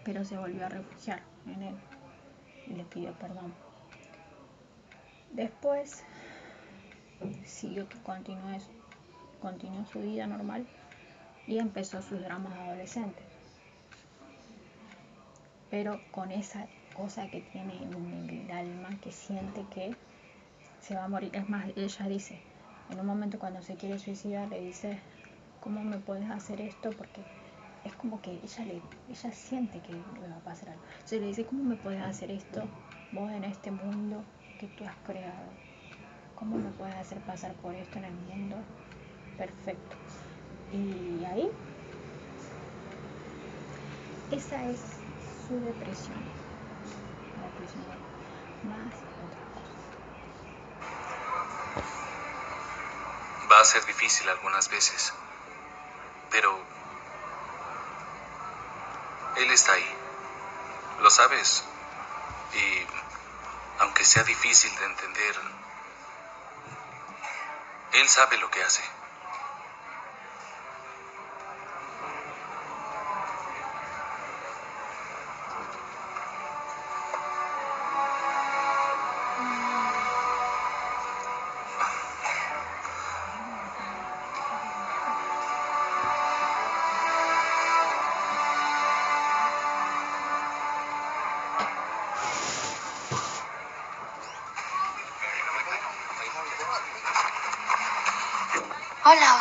Pero se volvió a refugiar en él y le pidió perdón. Después siguió que continuó, continuó su vida normal y empezó sus dramas adolescentes. Pero con esa cosa que tiene en el alma que siente que se va a morir. Es más, ella dice, en un momento cuando se quiere suicidar, le dice, ¿cómo me puedes hacer esto? Porque es como que ella, le, ella siente que le va a pasar algo. Entonces le dice, ¿cómo me puedes hacer esto vos en este mundo que tú has creado? ¿Cómo me puedes hacer pasar por esto en el mundo perfecto? Y ahí, esa es su depresión. La depresión más otra cosa. Va a ser difícil algunas veces, pero Él está ahí. Lo sabes. Y aunque sea difícil de entender, Él sabe lo que hace.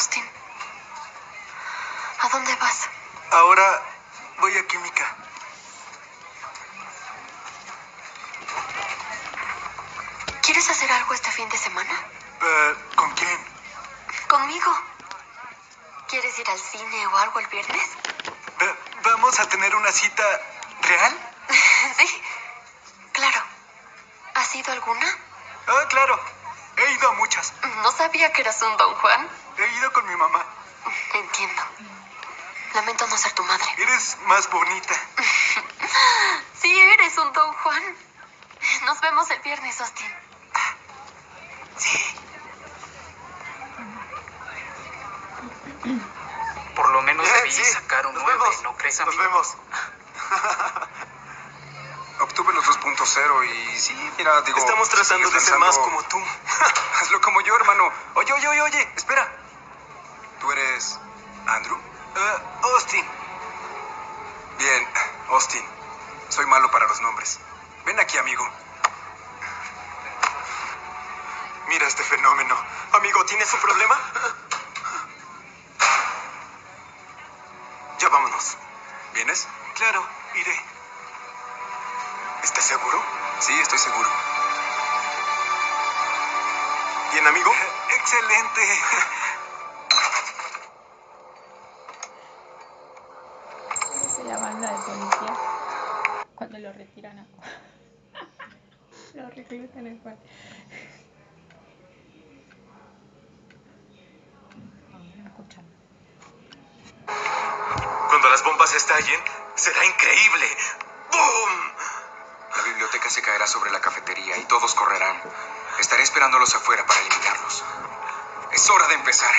Austin. ¿A dónde vas? Ahora voy a química. ¿Quieres hacer algo este fin de semana? Eh, ¿Con quién? ¿Conmigo? ¿Quieres ir al cine o algo el viernes? ¿Vamos a tener una cita real? sí, claro. ¿Has ido alguna? Ah, claro. He ido a muchas. No sabía que eras un don Juan. He ido con mi mamá. Entiendo. Lamento no ser tu madre. Eres más bonita. Sí, eres un don Juan. Nos vemos el viernes, Austin. Sí. Por lo menos Eh, debí sí. sacar un Nos 9, vemos. ¿no crees, Nos amigo? vemos. Obtuve los 2.0 y sí, mira, digo... Estamos tratando de ser más como tú. Hazlo como yo, hermano. Oye, oye, oye, oye, espera. Bombas estallen, será increíble. ¡Boom! La biblioteca se caerá sobre la cafetería y todos correrán. Estaré esperándolos afuera para eliminarlos. Es hora de empezar.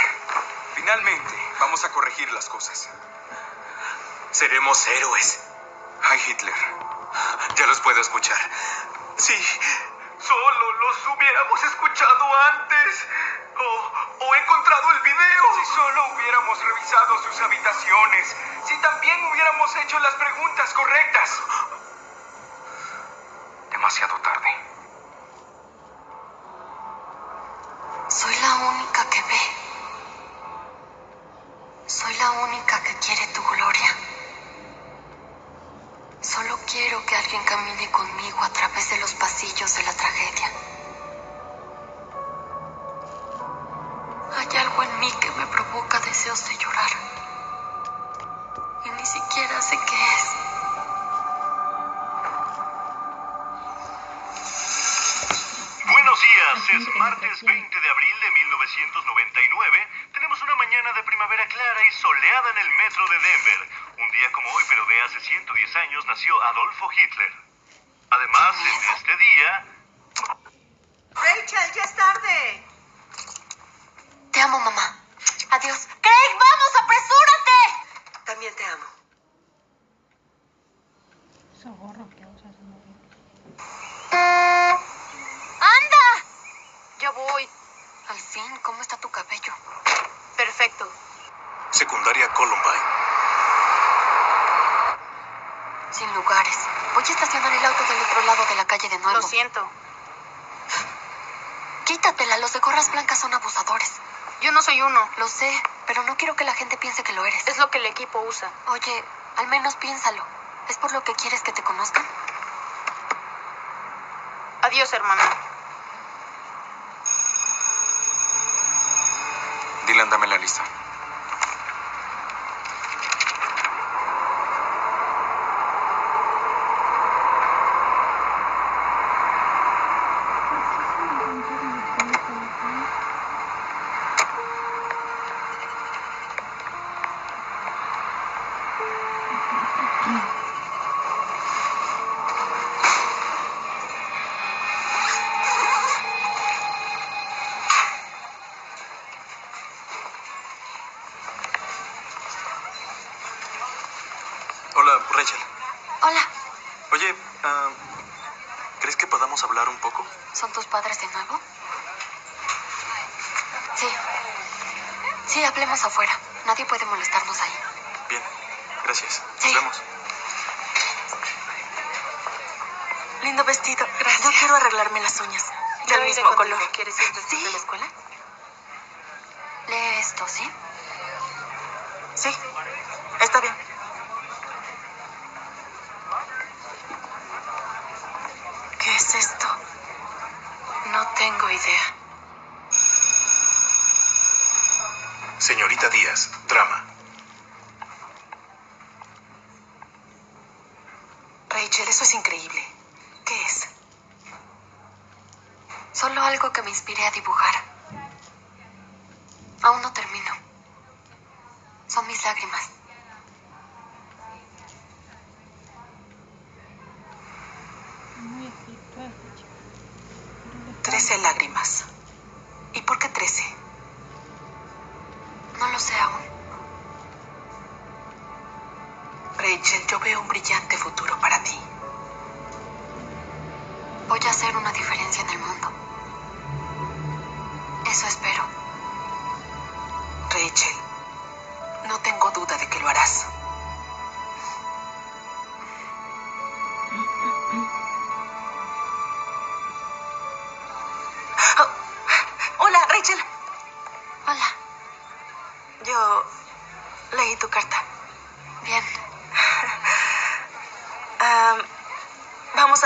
Finalmente, vamos a corregir las cosas. Seremos héroes. Hi, Hitler. Ya los puedo escuchar. Sí, solo los hubiéramos escuchado antes. O, o encontrado el video. Si solo hubiéramos revisado sus habitaciones. Si también hubiéramos hecho las preguntas correctas. Demasiado tarde. Soy la única que ve. Soy la única que quiere tu gloria. Solo quiero que alguien camine conmigo a través de los pasillos de la tragedia. Deseos de llorar. Y ni siquiera sé qué es. Buenos días, es martes 20 de abril de 1999. Tenemos una mañana de primavera clara y soleada en el metro de Denver. Un día como hoy, pero de hace 110 años, nació Adolfo Hitler. Además, en este día... Rachel, ya es tarde. Te amo, mamá. Adiós. Craig, vamos, apresúrate. También te amo. Esos gorros que usas son horribles. ¡Anda! Ya voy. Al fin, ¿cómo está tu cabello? Perfecto. Secundaria Columbine. Sin lugares. Voy a estacionar el auto del otro lado de la calle de nuevo. Lo siento. Quítatela, los de gorras blancas son abusadores. Yo no soy uno. Lo sé, pero no quiero que la gente piense que lo eres. Es lo que el equipo usa. Oye, al menos piénsalo. ¿Es por lo que quieres que te conozcan? Adiós, hermano. Dylan, dame la lista.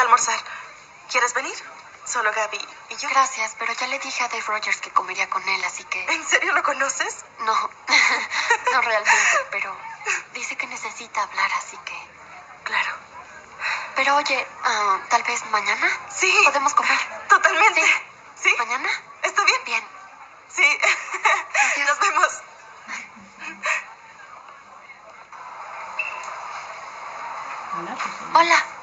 Almorzar. ¿Quieres venir? Solo Gaby y yo. Gracias, pero ya le dije a Dave Rogers que comería con él, así que... ¿En serio lo conoces? No, no realmente, pero dice que necesita hablar, así que... Claro. Pero oye, ah, tal vez mañana Sí. podemos comer. Totalmente. Sí. ¿Sí? ¿Mañana? ¿Está bien? Bien. Sí. Adiós. Nos vemos. Hola, pues, sí. Hola, Hola.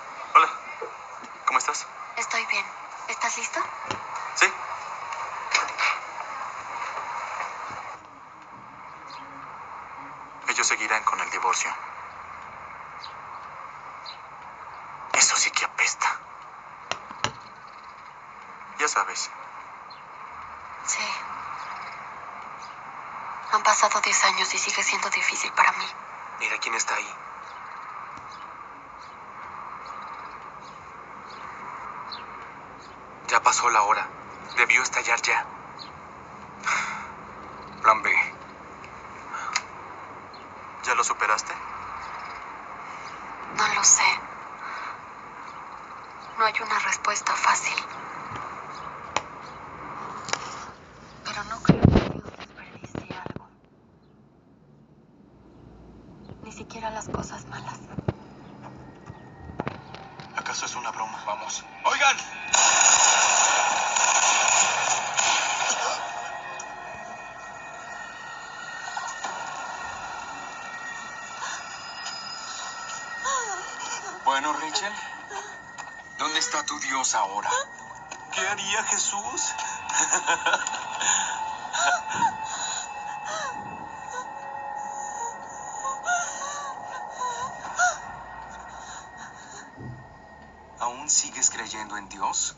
En Dios?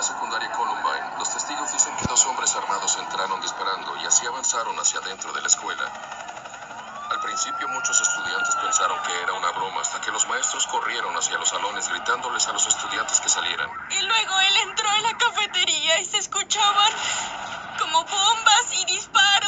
La secundaria Columbine, los testigos dicen que dos hombres armados entraron disparando y así avanzaron hacia adentro de la escuela. Al principio muchos estudiantes pensaron que era una broma hasta que los maestros corrieron hacia los salones gritándoles a los estudiantes que salieran. Y luego él entró en la cafetería y se escuchaban como bombas y disparos.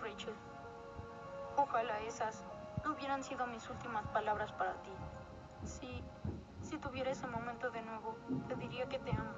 Rachel. Ojalá esas no hubieran sido mis últimas palabras para ti. Si, si tuviera ese momento de nuevo, te diría que te amo.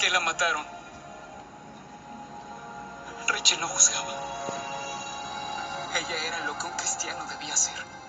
Qué la mataron. Rachel no juzgaba. Ella era lo que un cristiano debía ser.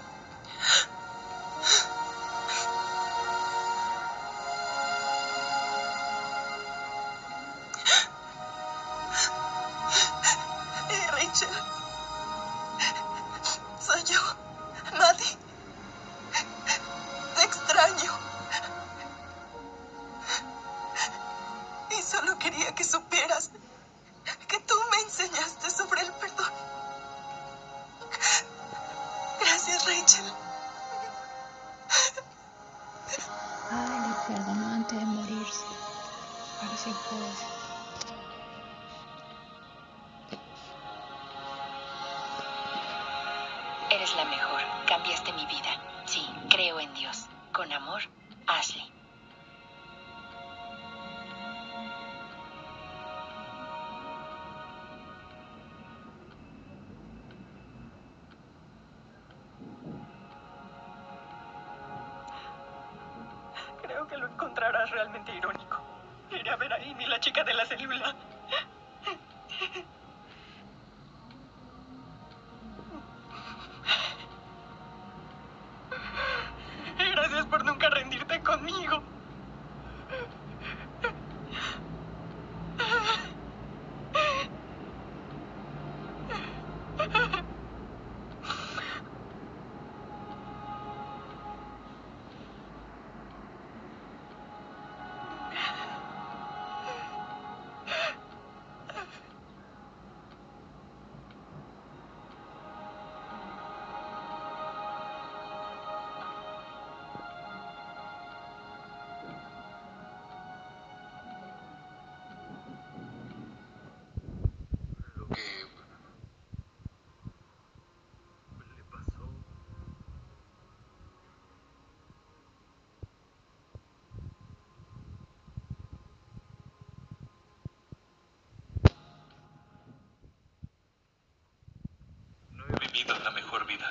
Una mejor vida.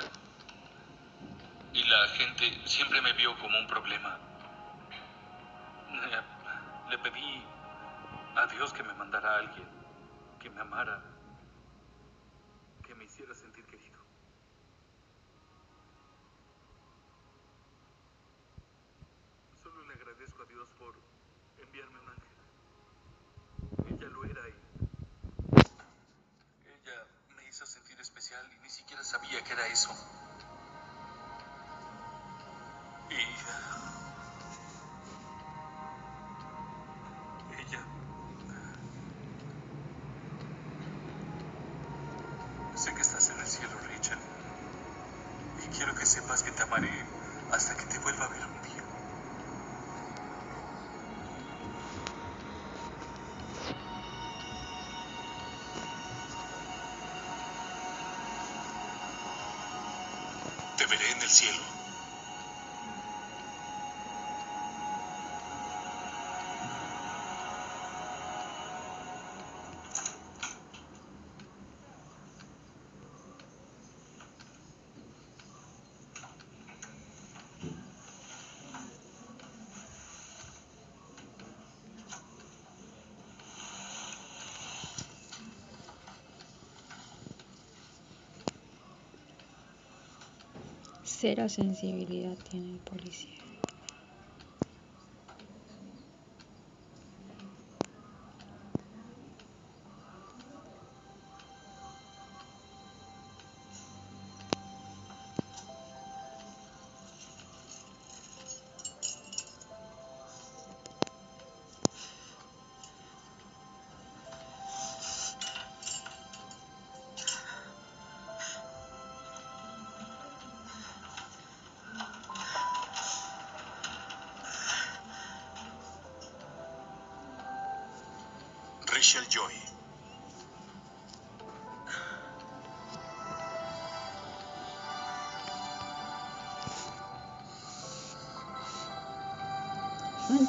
Y la gente siempre me vio como un problema. Le pedí a Dios que me mandara a alguien, que me amara, Y ella sé que estás en el cielo, Rachel. Y quiero que sepas que te amaré hasta que te vuelva a ver un día. Te veré en el cielo. Cero sensibilidad tiene el policía.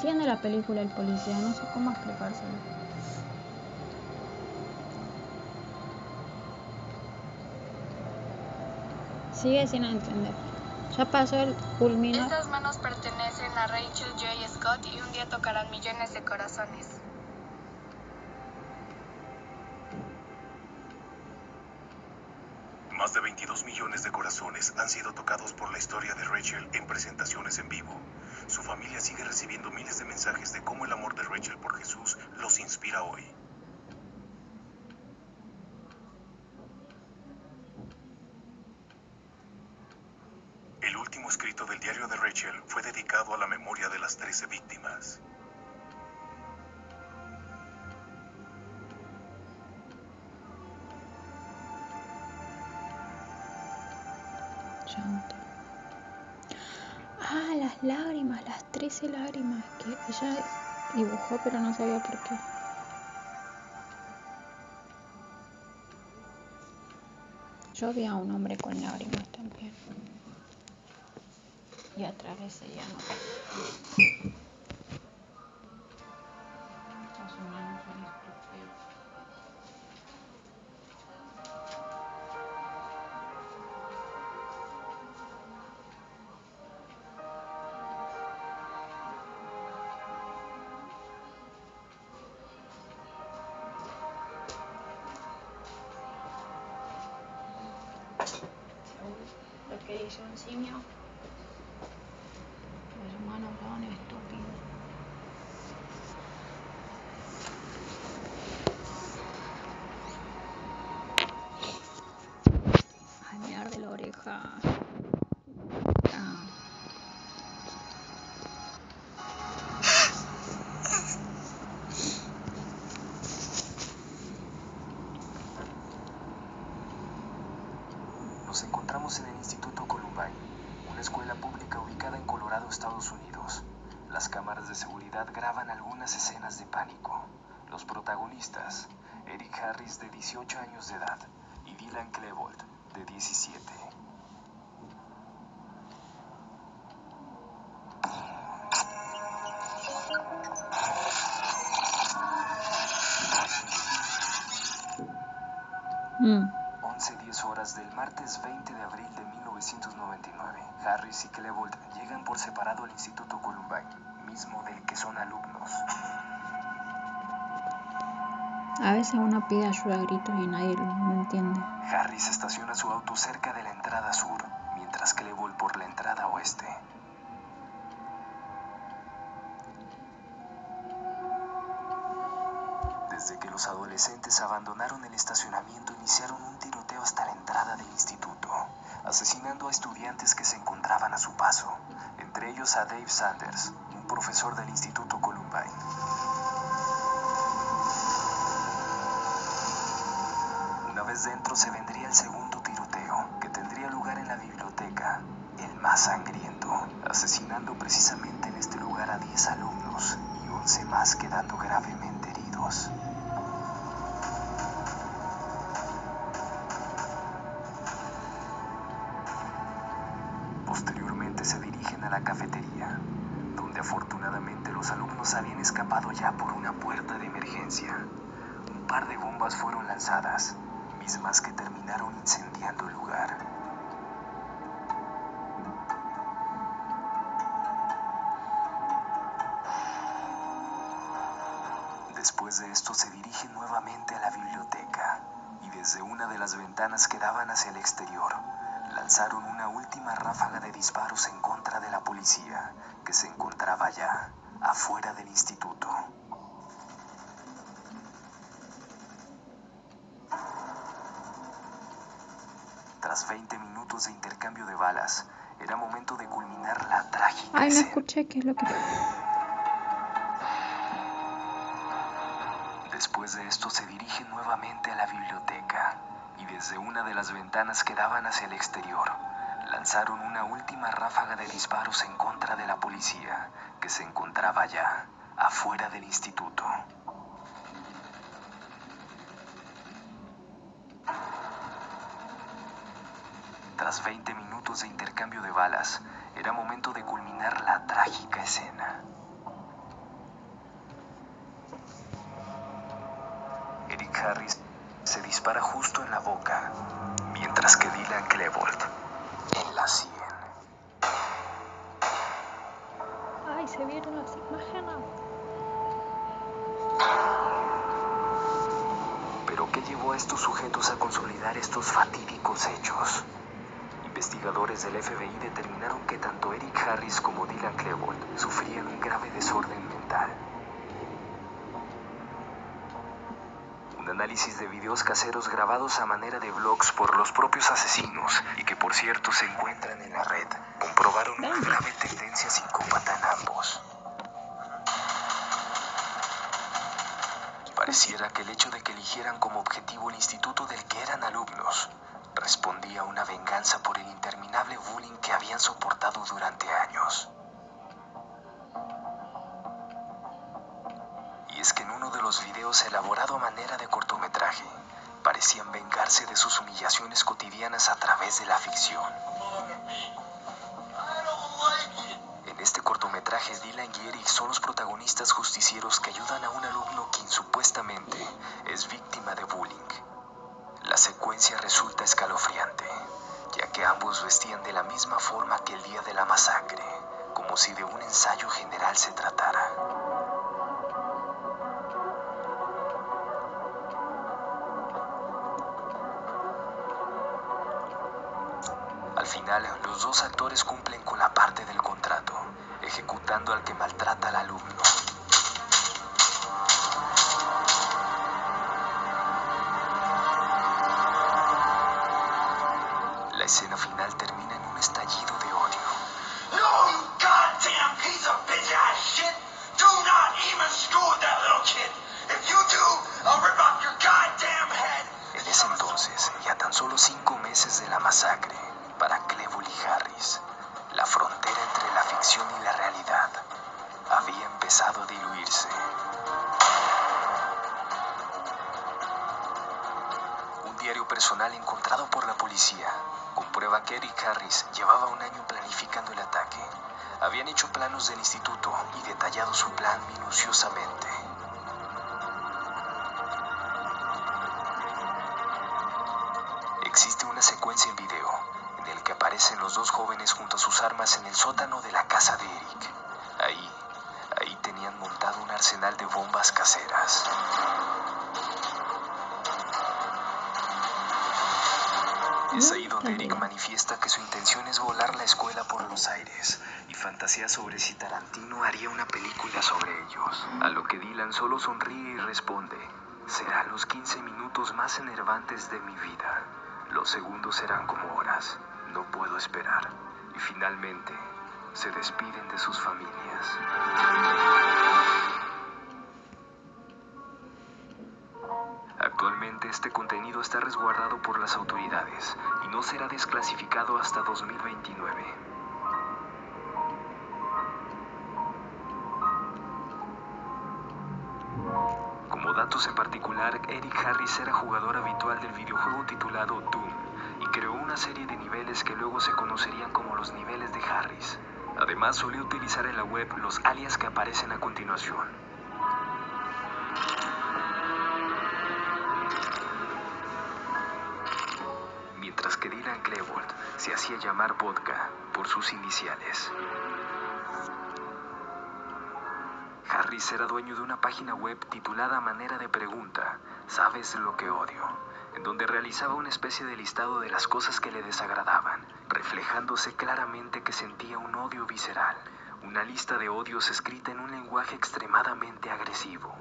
No entiende la película el policía, no sé cómo explicárselo. Sigue sin entender. Ya pasó el culminar. Estas manos pertenecen a Rachel J. Scott y un día tocarán millones de corazones. Más de 22 millones de corazones han sido tocados por la historia de Rachel en presentaciones en vivo. Su familia sigue recibiendo miles de mensajes de cómo el amor de Rachel por Jesús los inspira hoy. El último escrito del diario de Rachel fue dedicado a la memoria de las 13 víctimas. Llanto. Lágrimas, las 13 lágrimas que ella dibujó pero no sabía por qué. Yo vi a un hombre con lágrimas también. Y atrás se llama. Los Estados Unidos. Las cámaras de seguridad graban algunas escenas de pánico. Los protagonistas, Eric Harris de 18 años de edad y Dylan Klebold de 17. 1999, Harris y Klebold llegan por separado al Instituto Columbine, mismo del que son alumnos. A veces uno pide ayuda a gritos y nadie lo entiende. Harris estaciona su auto cerca de la entrada sur, mientras Klebold por la entrada oeste. Desde que los adolescentes abandonaron el estacionamiento, iniciaron un tiroteo hasta la entrada del instituto, asesinando a estudiantes que se encontraban a su paso, entre ellos a Dave Sanders, un profesor del Instituto Columbine. Una vez dentro se vendría el segundo tiroteo, que tendría lugar en la biblioteca, el más sangriento, asesinando precisamente en este lugar a 10 alumnos y 11 más quedando gravemente heridos. Ya por una puerta de emergencia. Un par de bombas fueron lanzadas, mismas que terminaron incendiando el lugar. Después de esto se dirigen nuevamente a la biblioteca y desde una de las ventanas que daban hacia el exterior lanzaron una última ráfaga de disparos en contra de la policía que se encontraba ya afuera del instituto. Tras 20 minutos de intercambio de balas, era momento de culminar la trágica Ay, no escuché qué es lo que... Después de esto se dirigen nuevamente a la biblioteca y desde una de las ventanas que daban hacia el exterior lanzaron una última ráfaga de disparos en contra de la policía que se encontraba ya afuera del instituto. Tras 20 minutos de intercambio de balas, era momento de culminar la trágica escena. Eric Harris se dispara justo en la boca, mientras que Dylan Klebold la sien. Ay, se vieron las imágenes. Pero ¿qué llevó a estos sujetos a consolidar estos fatídicos hechos? Investigadores del FBI determinaron que tanto Eric Harris como Dylan Klebold sufrían un grave desorden mental. Un análisis de videos caseros grabados a manera de blogs por los propios asesinos y que por cierto se encuentran en la red comprobaron una grave tendencia psicópata en ambos. Pareciera que el hecho de que eligieran como objetivo el instituto del que eran alumnos respondía a una venganza por el interminable bullying que habían soportado durante años. Los videos elaborado a manera de cortometraje, parecían vengarse de sus humillaciones cotidianas a través de la ficción. En este cortometraje, Dylan y Eric son los protagonistas justicieros que ayudan a un alumno quien supuestamente es víctima de bullying. La secuencia resulta escalofriante, ya que ambos vestían de la misma forma que el día de la masacre, como si de un ensayo general se tratara. Los dos actores cumplen con la parte del contrato, ejecutando al que maltrata al alumno. Y fantasea sobre si Tarantino haría una película sobre ellos. A lo que Dylan solo sonríe y responde, serán los 15 minutos más enervantes de mi vida. Los segundos serán como horas. No puedo esperar. Y finalmente se despiden de sus familias. Actualmente este contenido está resguardado por las autoridades y no será desclasificado hasta 2029. Como datos en particular, Eric Harris era jugador habitual del videojuego titulado Doom y creó una serie de niveles que luego se conocerían como los niveles de Harris. Además, solía utilizar en la web los alias que aparecen a continuación. Mientras que Dylan Klebold se hacía llamar Vodka por sus iniciales. Harris era dueño de una página web titulada Manera de Pregunta, ¿sabes lo que odio? En donde realizaba una especie de listado de las cosas que le desagradaban, reflejándose claramente que sentía un odio visceral, una lista de odios escrita en un lenguaje extremadamente agresivo.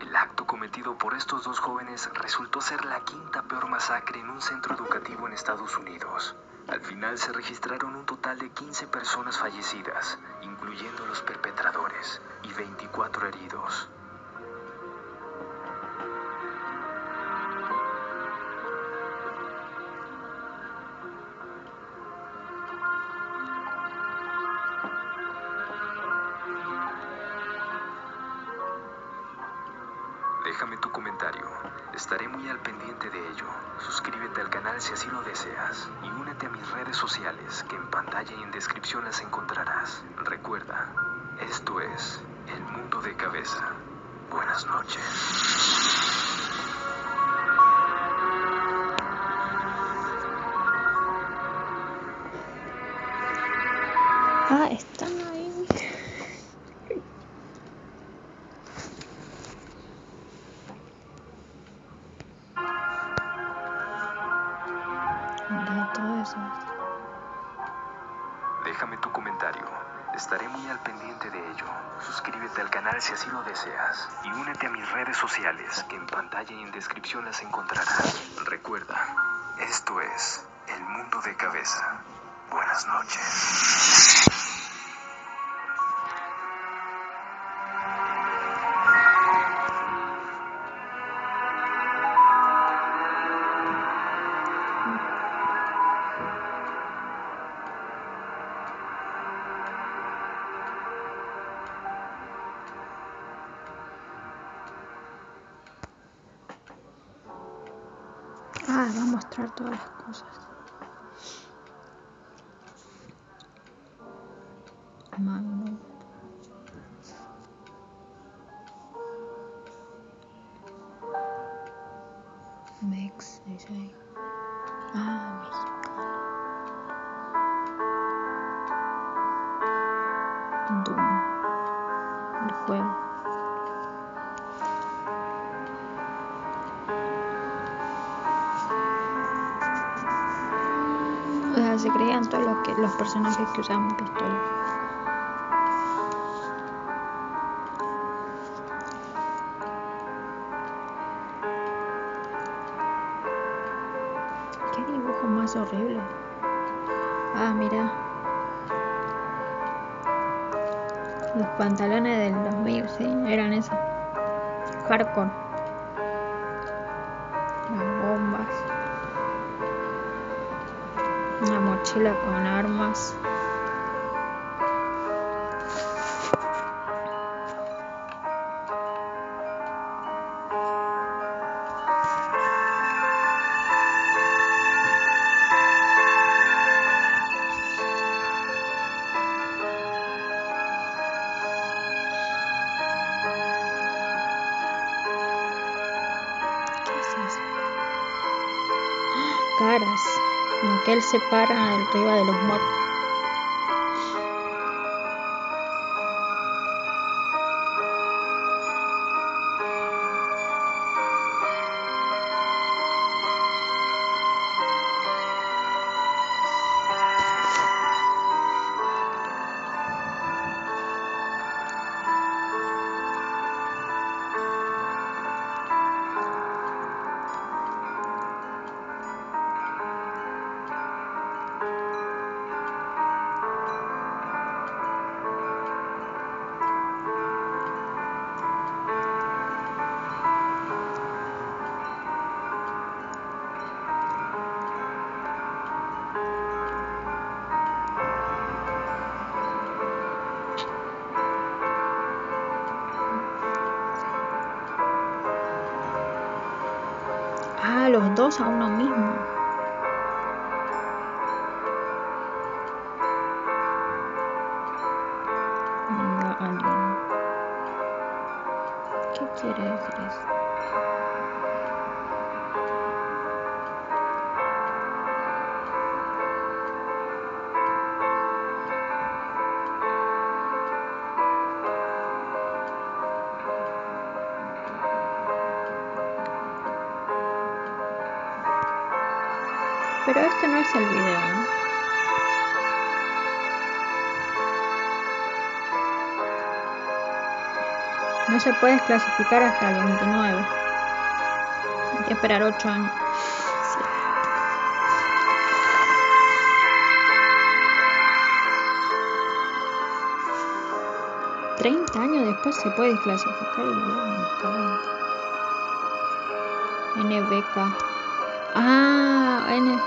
El acto cometido por estos dos jóvenes resultó ser la quinta peor masacre en un centro educativo en Estados Unidos. Al final se registraron un total de 15 personas fallecidas, incluyendo los perpetradores, y 24 heridos. Mostrar todas las cosas. Personajes que usaban pistolas. Qué dibujo más horrible. Ah, mira. Los pantalones del 2000, sí, eran esos. Hardcore. Con armas. Él se para arriba de los muertos. Ah, los dos a uno se puede clasificar hasta el 29. Hay que esperar 8 años. Treinta años después se puede clasificar el NBK. Ah, N.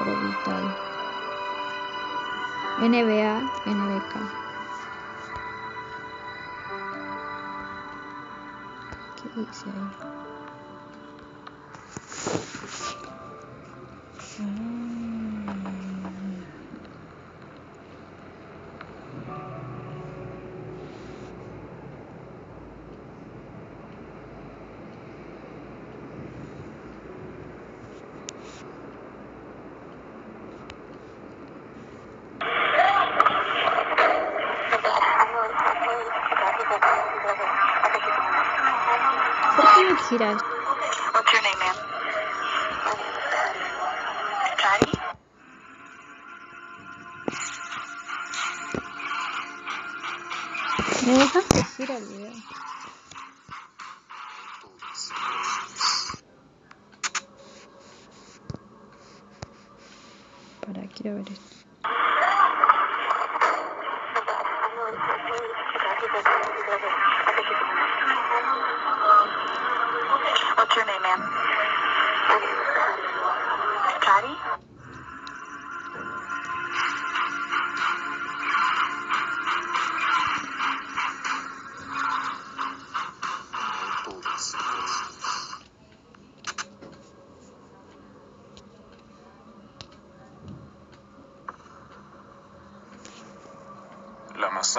Orbital. NBA, NBK. ¿Qué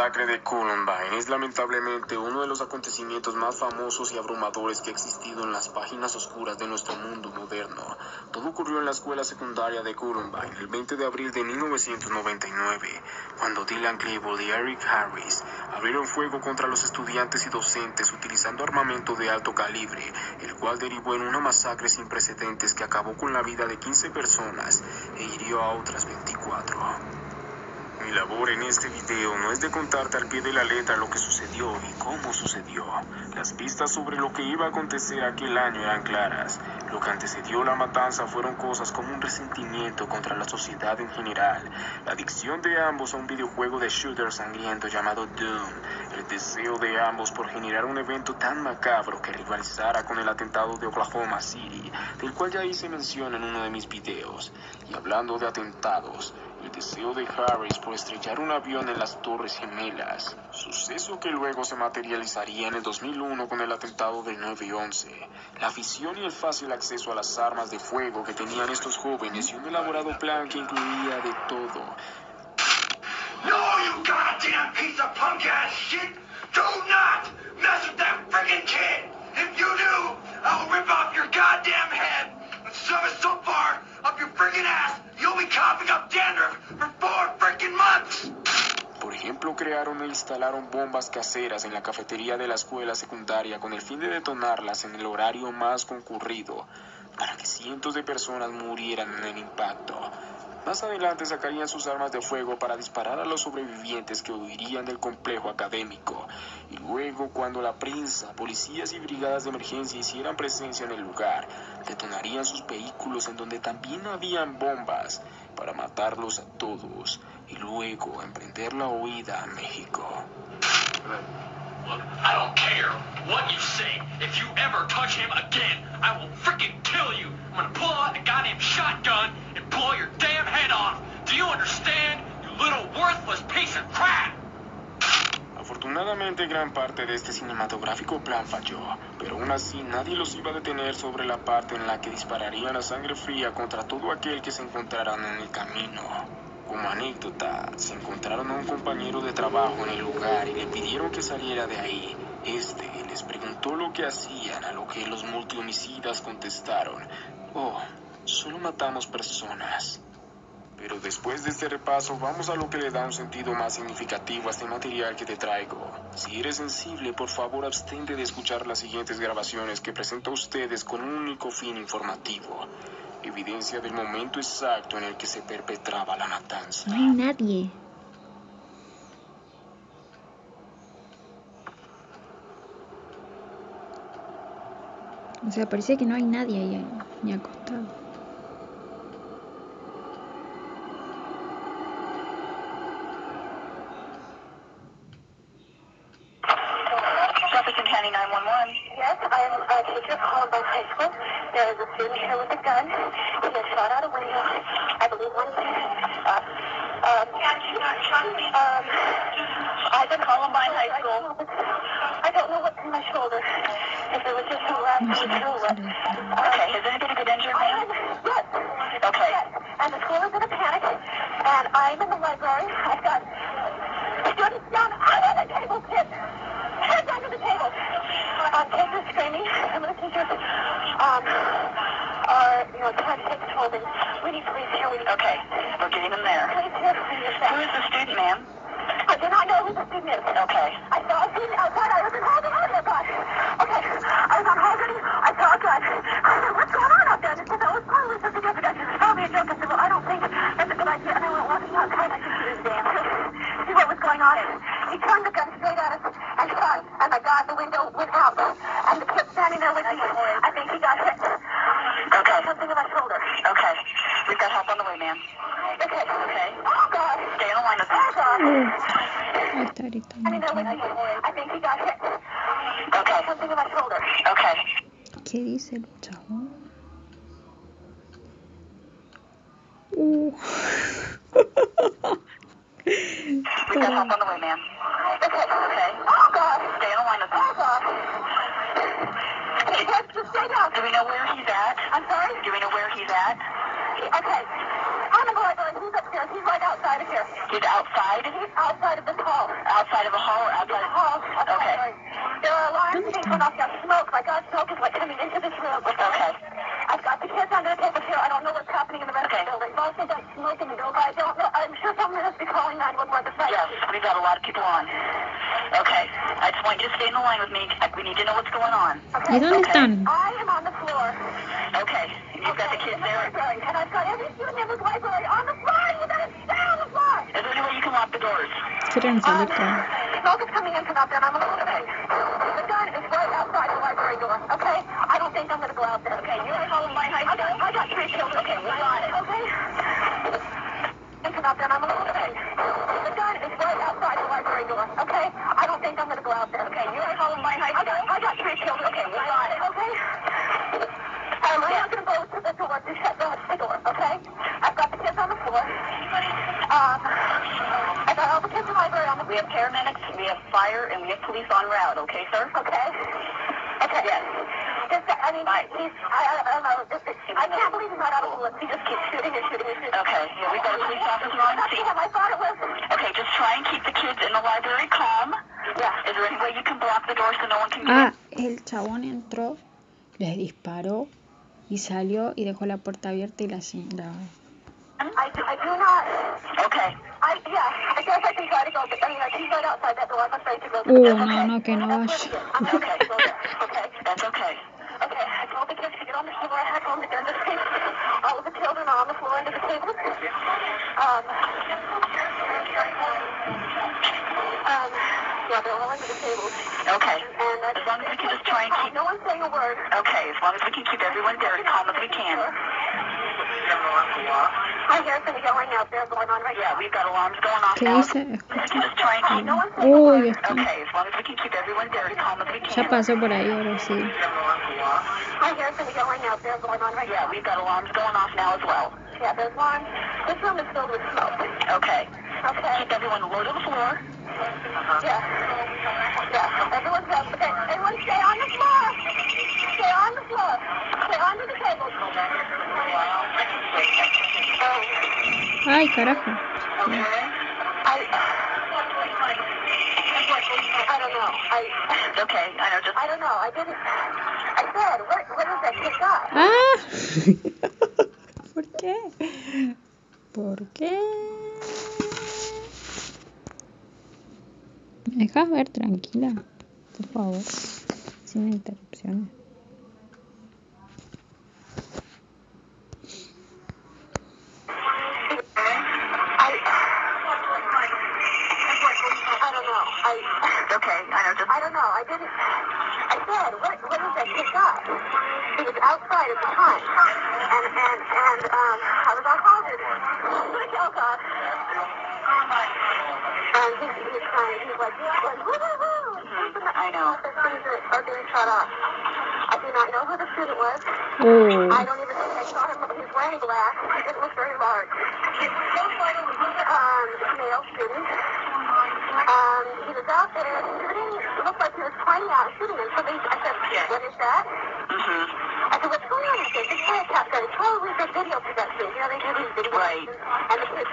masacre de Columbine es lamentablemente uno de los acontecimientos más famosos y abrumadores que ha existido en las páginas oscuras de nuestro mundo moderno. Todo ocurrió en la escuela secundaria de Columbine el 20 de abril de 1999, cuando Dylan Klebold y Eric Harris abrieron fuego contra los estudiantes y docentes utilizando armamento de alto calibre, el cual derivó en una masacre sin precedentes que acabó con la vida de 15 personas e hirió a otras 24. Labor en este video no es de contarte al pie de la letra lo que sucedió y cómo sucedió. Las pistas sobre lo que iba a acontecer aquel año eran claras. Lo que antecedió la matanza fueron cosas como un resentimiento contra la sociedad en general, la adicción de ambos a un videojuego de shooter sangriento llamado Doom, el deseo de ambos por generar un evento tan macabro que rivalizara con el atentado de Oklahoma City, del cual ya hice mención en uno de mis videos. Y hablando de atentados, deseo de Harris por estrellar un avión en las Torres Gemelas, suceso que luego se materializaría en el 2001 con el atentado del 9-11, la afición y el fácil acceso a las armas de fuego que tenían estos jóvenes y un elaborado plan que incluía de todo. No, you goddamn piece of punk ass shit! Do not mess with that freaking kid! If you do, I will rip off your goddamn head and shove coughing up dandruff for four freaking months. Por ejemplo, crearon e instalaron bombas caseras en la cafetería de la escuela secundaria con el fin de detonarlas en el horario más concurrido, para que cientos de personas murieran en el impacto. Más adelante sacarían sus armas de fuego para disparar a los sobrevivientes que huirían del complejo académico. Y luego, cuando la prensa, policías y brigadas de emergencia hicieran presencia en el lugar, detonarían sus vehículos en donde también habían bombas para matarlos a todos y luego emprender la huida a México. I don't care what you say. If you ever touch him again, I will freaking kill you. Afortunadamente gran parte de este cinematográfico plan falló, pero aún así nadie los iba a detener sobre la parte en la que dispararían a sangre fría contra todo aquel que se encontraran en el camino. Como anécdota, se encontraron a un compañero de trabajo en el lugar y le pidieron que saliera de ahí. Este les preguntó lo que hacían, a lo que los multihomicidas contestaron, oh, solo matamos personas. Pero después de este repaso vamos a lo que le da un sentido más significativo a este material que te traigo. Si eres sensible, por favor abstente de escuchar las siguientes grabaciones que presento a ustedes con un único fin informativo. Evidencia del momento exacto en el que se perpetraba la matanza. No hay nadie. O sea, parece que no hay nadie ahí ni acostado. Jefferson County 911. Yes, I am a teacher called by high school. There is a student here with a gun. He has shot out a window. I believe one student. I've been Columbine High School. I don't know what's in my shoulder. If it was just a rap, I would know what. Okay, has anybody been injured, ma'am? Yes. Okay. Yes. And the school is in a panic. And I'm in the library. I've got students down under the table, kids. Heads under the table. Um, kids are screaming. Some of the teachers um, are, you know, trying to take control. We need police here. We need Okay, we're getting them there. police here. Who is the student, ma'am? I do not know who the student is. Okay. I saw a student outside. Oh, I was in Halden. Oh, my God. Okay. I was on Halden. I saw oh, a gun. I said, what's going on out there? It said, oh, it's probably just a joke. It's probably a joke. I said, well, I don't think that's a good idea. And I went walking outside. I could see his damn see what was going on. He turned the gun straight at us and shot. And my God, the window went out. And the kid standing there with me, I think he got hit. Okay. Something in my shoulder. Okay. We've got help on the way, ma'am. Okay. Okay. Oh, God. Stay on the line with me. Oh, God. Ahí está gritando. Standing there with me, I think he got hit. Okay. Something in my shoulder. Okay. ¿Qué dice el chabón? Uh. We've got help on the way, ma'am. Okay. Okay. Oh, God. Stay on the line with me. Oh, God. Hey, just, just stay down. Do we know where he's at? I'm sorry? Do we know where he's at? Okay. I'm in. He's upstairs. He's right outside of here. He's outside? He's outside of this hall. Outside of a hall or outside in hall. of Okay. There are alarms being put off. There's smoke. My God, smoke is like coming into this room. Okay. I've got the kids under the table here. I don't know what's happening in the rest of the building. Mostly got smoke in the building. I don't know. I'm sure someone has to be calling 911 this night. Yes, we've got a lot of people on. Okay. I just want you to stay in the line with me. We need to know what's going on. ¿Y dónde están? I am on the floor. Okay. And you've got the kids there? And I've got every accidents, Alerta. Police en route, okay, sir? Okay. Okay. Yes. Just, I mean, he's, I, I, I don't know. Just, I can't believe he's not out of the bullets. He just keeps shooting and shooting and shooting. Okay. Yeah, we've got a police officer on scene. Him. I thought it was. Okay, just try and keep the kids in the library calm. Yeah. Is there any way you can block the door so no one can get Ah, get el chabón entró, les disparó y salió y dejó la puerta abierta y la, la I do, I do not. Okay. I, yeah, I guess I can try to go, but I mean, like, he's right outside that door. I'm afraid to go. Uh, no, no, que no vaya. I'm okay. Go there. Okay. That's okay. Okay, I told the kids to get on the floor. I told them to get the table. All of the children are on the floor under the table. Um, um, yeah, they're all under the table. Okay. And as long as we can just try and keep... No one's saying a word. Okay, as long as we can keep everyone there as calm as we can. I hear something going out there going on right Yeah, we've got alarms going off ¿Qué now. can just try and keep... No one's saying a Uy, word. está. Okay, as long as we can keep everyone there as calm as we Ya pasó por ahí, ahora sí. I hear something going out there going on right Yeah, we've got alarms going off now as well. Yeah, there's alarms. This room is filled with smoke. Okay. Okay. Keep everyone low to the floor. Yeah. Yeah. Everyone's up. Okay. Everyone stay on the floor. Stay on the floor. Stay under the table. Ay, carajo. Okay. I, I don't know. I, okay, I know, just, I don't know. I didn't, I said, where, where does that? Ah. ¿Por qué? ¿Por qué? ¿Me dejas ver tranquila? Por favor. Sin interrupciones. Don't know. I, okay, I know, just, I don't know. I didn't, I said, where, where does that kid got? He was outside at the time. And, and, and, um, I was on Harvard. Oh, God. And he, he was trying, he was like, going, woo, woo, woo. I know. Things are, are being shut off. I do not know who the student was. Oh. I don't even think I saw him. He was wearing black. He didn't look very large. Um, male student. Um, he was out there shooting. It looked like he was pointing out shooting. And somebody, I said, what is that? Mm-hmm. I said, what's going on? He said, this wiretap gun. It's probably the video production. You know, they do these videos. Right. And the kids,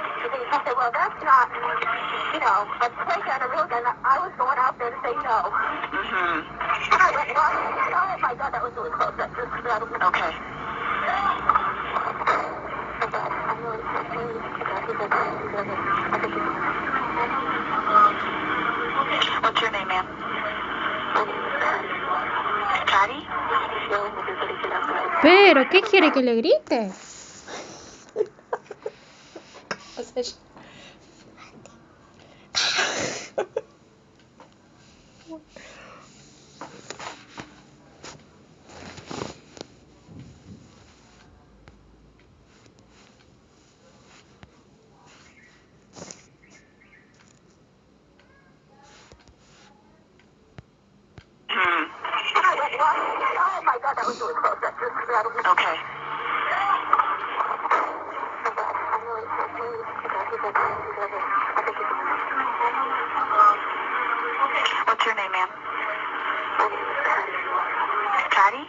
I said, well, that's not, you know, a play gun, a real gun. I was going out there to say no. Mm-hmm. And I went, well, oh my God, that was really close. That just, that was, okay. What's your name, ma'am? Patty? Pero, ¿qué quiere que le grite? O sea, yo- Oh my God, that was really close. That just, that was, okay. What's your name, ma'am? Patty?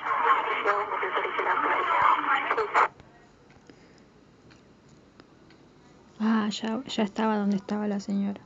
Ah, ya, ya estaba donde estaba la señora.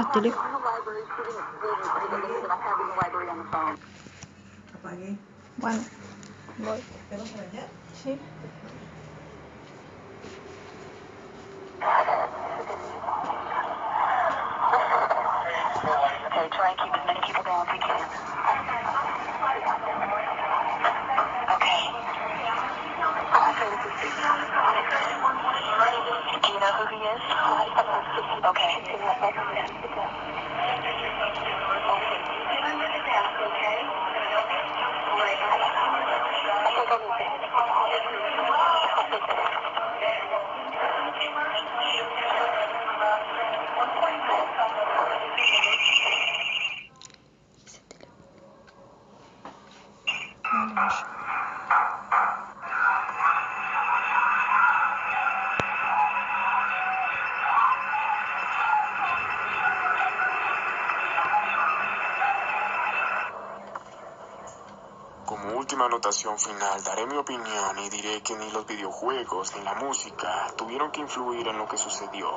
In the library on the phone. Apagué. Bueno, voy. ¿Te vas a bañar? Sí. Okay, try and keep as many people down as we can. Okay. Do you know who he is? Como anotación final, daré mi opinión y diré que ni los videojuegos ni la música tuvieron que influir en lo que sucedió.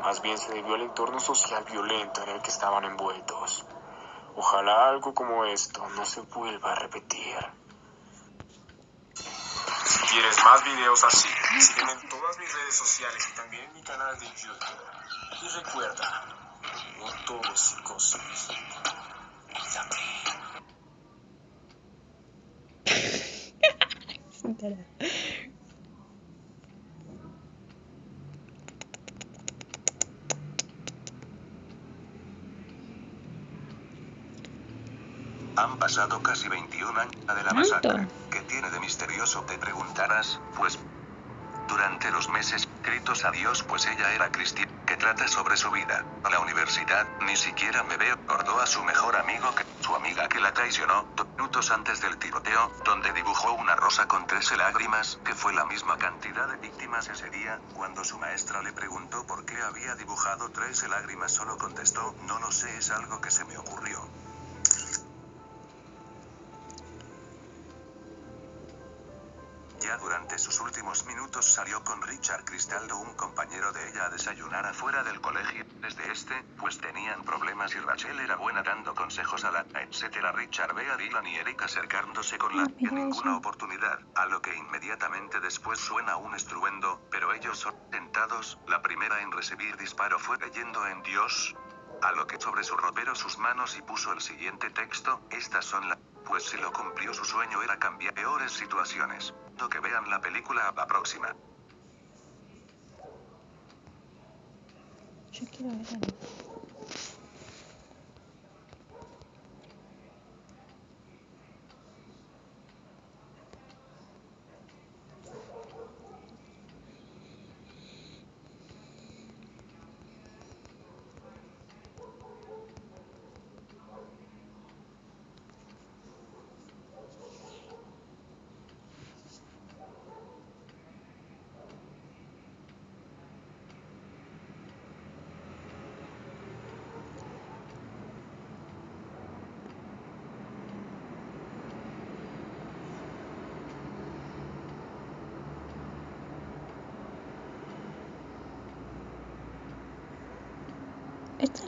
Más bien se debió al entorno social violento en el que estaban envueltos. Ojalá algo como esto no se vuelva a repetir. Si quieres más videos así, sígueme en todas mis redes sociales y también en mi canal de YouTube. Y recuerda, no todo es psicosis. Han pasado casi 21 años de la masacre. ¿Qué tiene de misterioso? Te preguntarás, pues... Durante los meses, gritos a Dios pues ella era cristiana, trata sobre su vida. A la universidad, ni siquiera me veo. Recordó a su mejor amigo que... Su amiga que la traicionó, dos minutos antes del tiroteo, donde dibujó una rosa con 13 lágrimas, que fue la misma cantidad de víctimas ese día, cuando su maestra le preguntó por qué había dibujado 13 lágrimas solo contestó, no lo sé, es algo que se me ocurrió. Sus últimos minutos salió con Richard Cristaldo, un compañero de ella, a desayunar afuera del colegio. Desde este, pues tenían problemas y Rachel era buena dando consejos a la etcétera. Richard ve a Dylan y Eric acercándose con la en ninguna oportunidad, a lo que inmediatamente después suena un estruendo, pero ellos son tentados. La primera en recibir disparo fue leyendo en Dios. A lo que sobre su ropero sus manos y puso el siguiente texto, estas son las... Pues si lo cumplió su sueño era cambiar peores situaciones. No que vean la película a la próxima. Yo quiero ver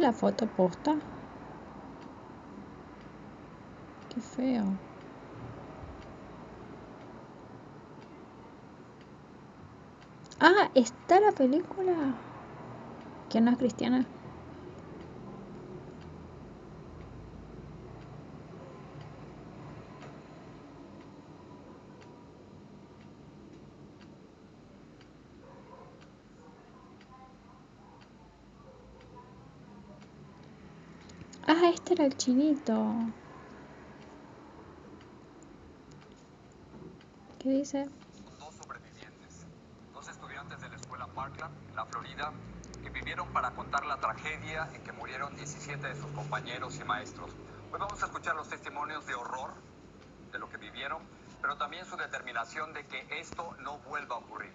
la foto posta? Qué feo. Ah, está la película. Que no es cristiana. Ah, este era el chinito. ¿Qué dice? Dos sobrevivientes, dos estudiantes de la escuela Parkland, en la Florida, que vivieron para contar la tragedia en que murieron 17 de sus compañeros y maestros. Hoy vamos a escuchar los testimonios de horror de lo que vivieron, pero también su determinación de que esto no vuelva a ocurrir.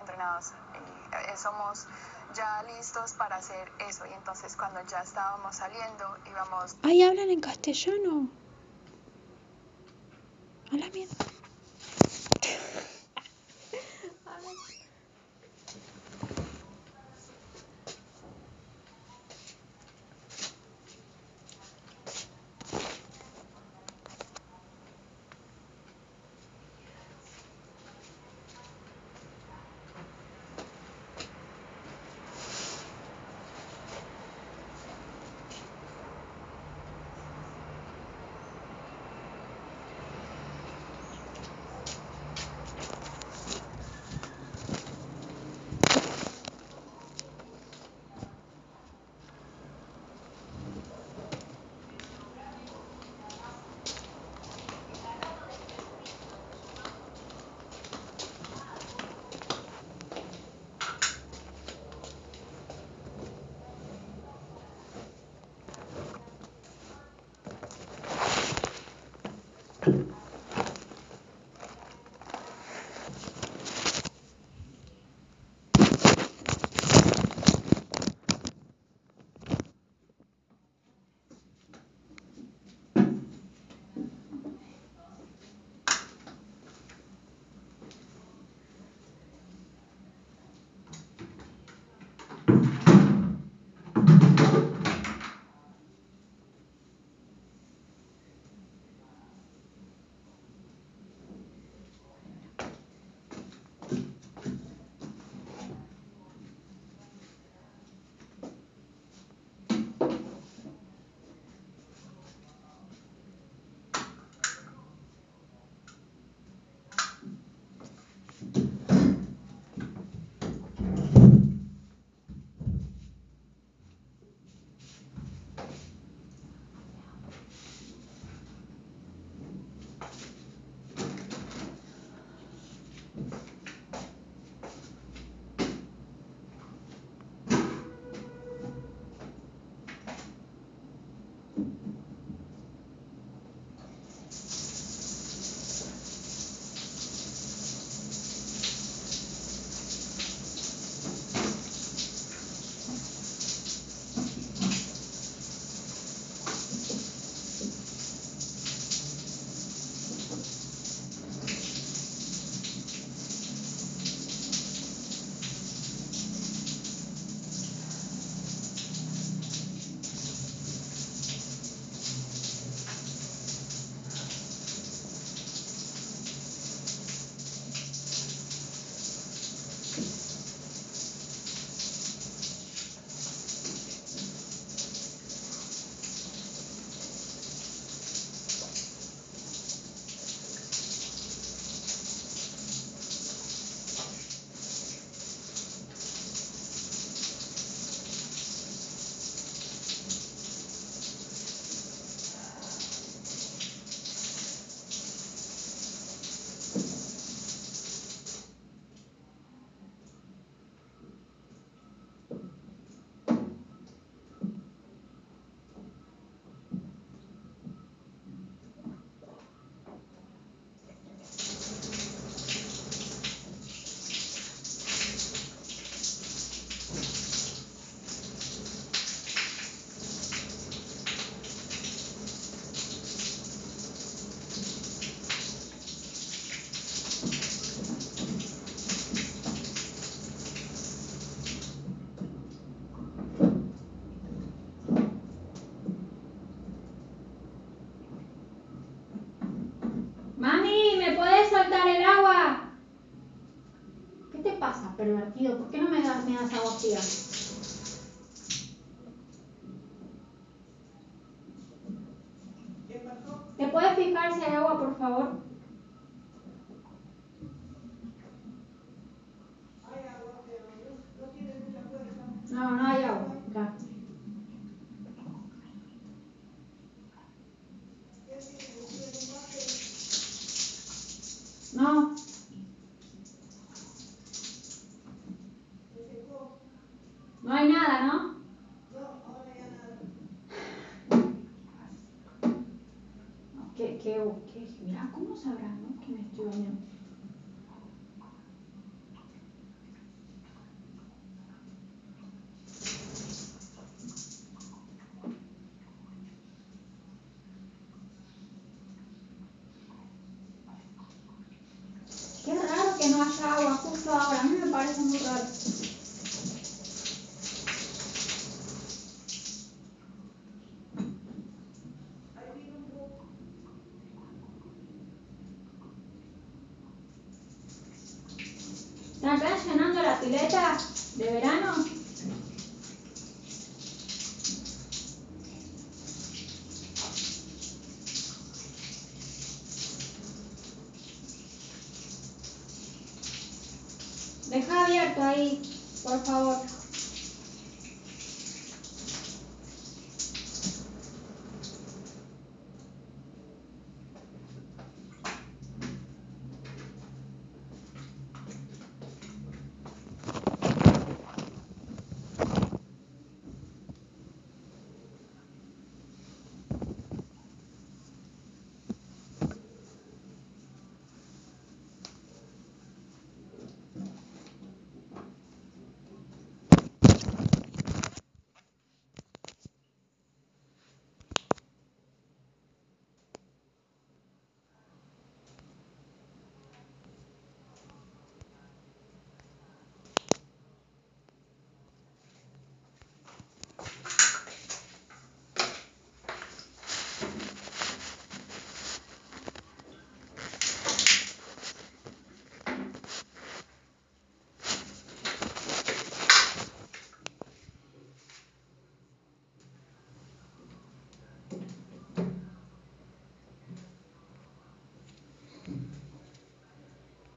Entrenados, eh, eh somos ya listos para hacer eso. Y entonces cuando ya estábamos saliendo, íbamos... ¡Ay, hablan en castellano! ¡A la mierda! que busqué. Dije, mira, ¿cómo sabrá no? que me estoy bañando? Qué raro que no haya agua justo ahora, a mí me parece muy raro.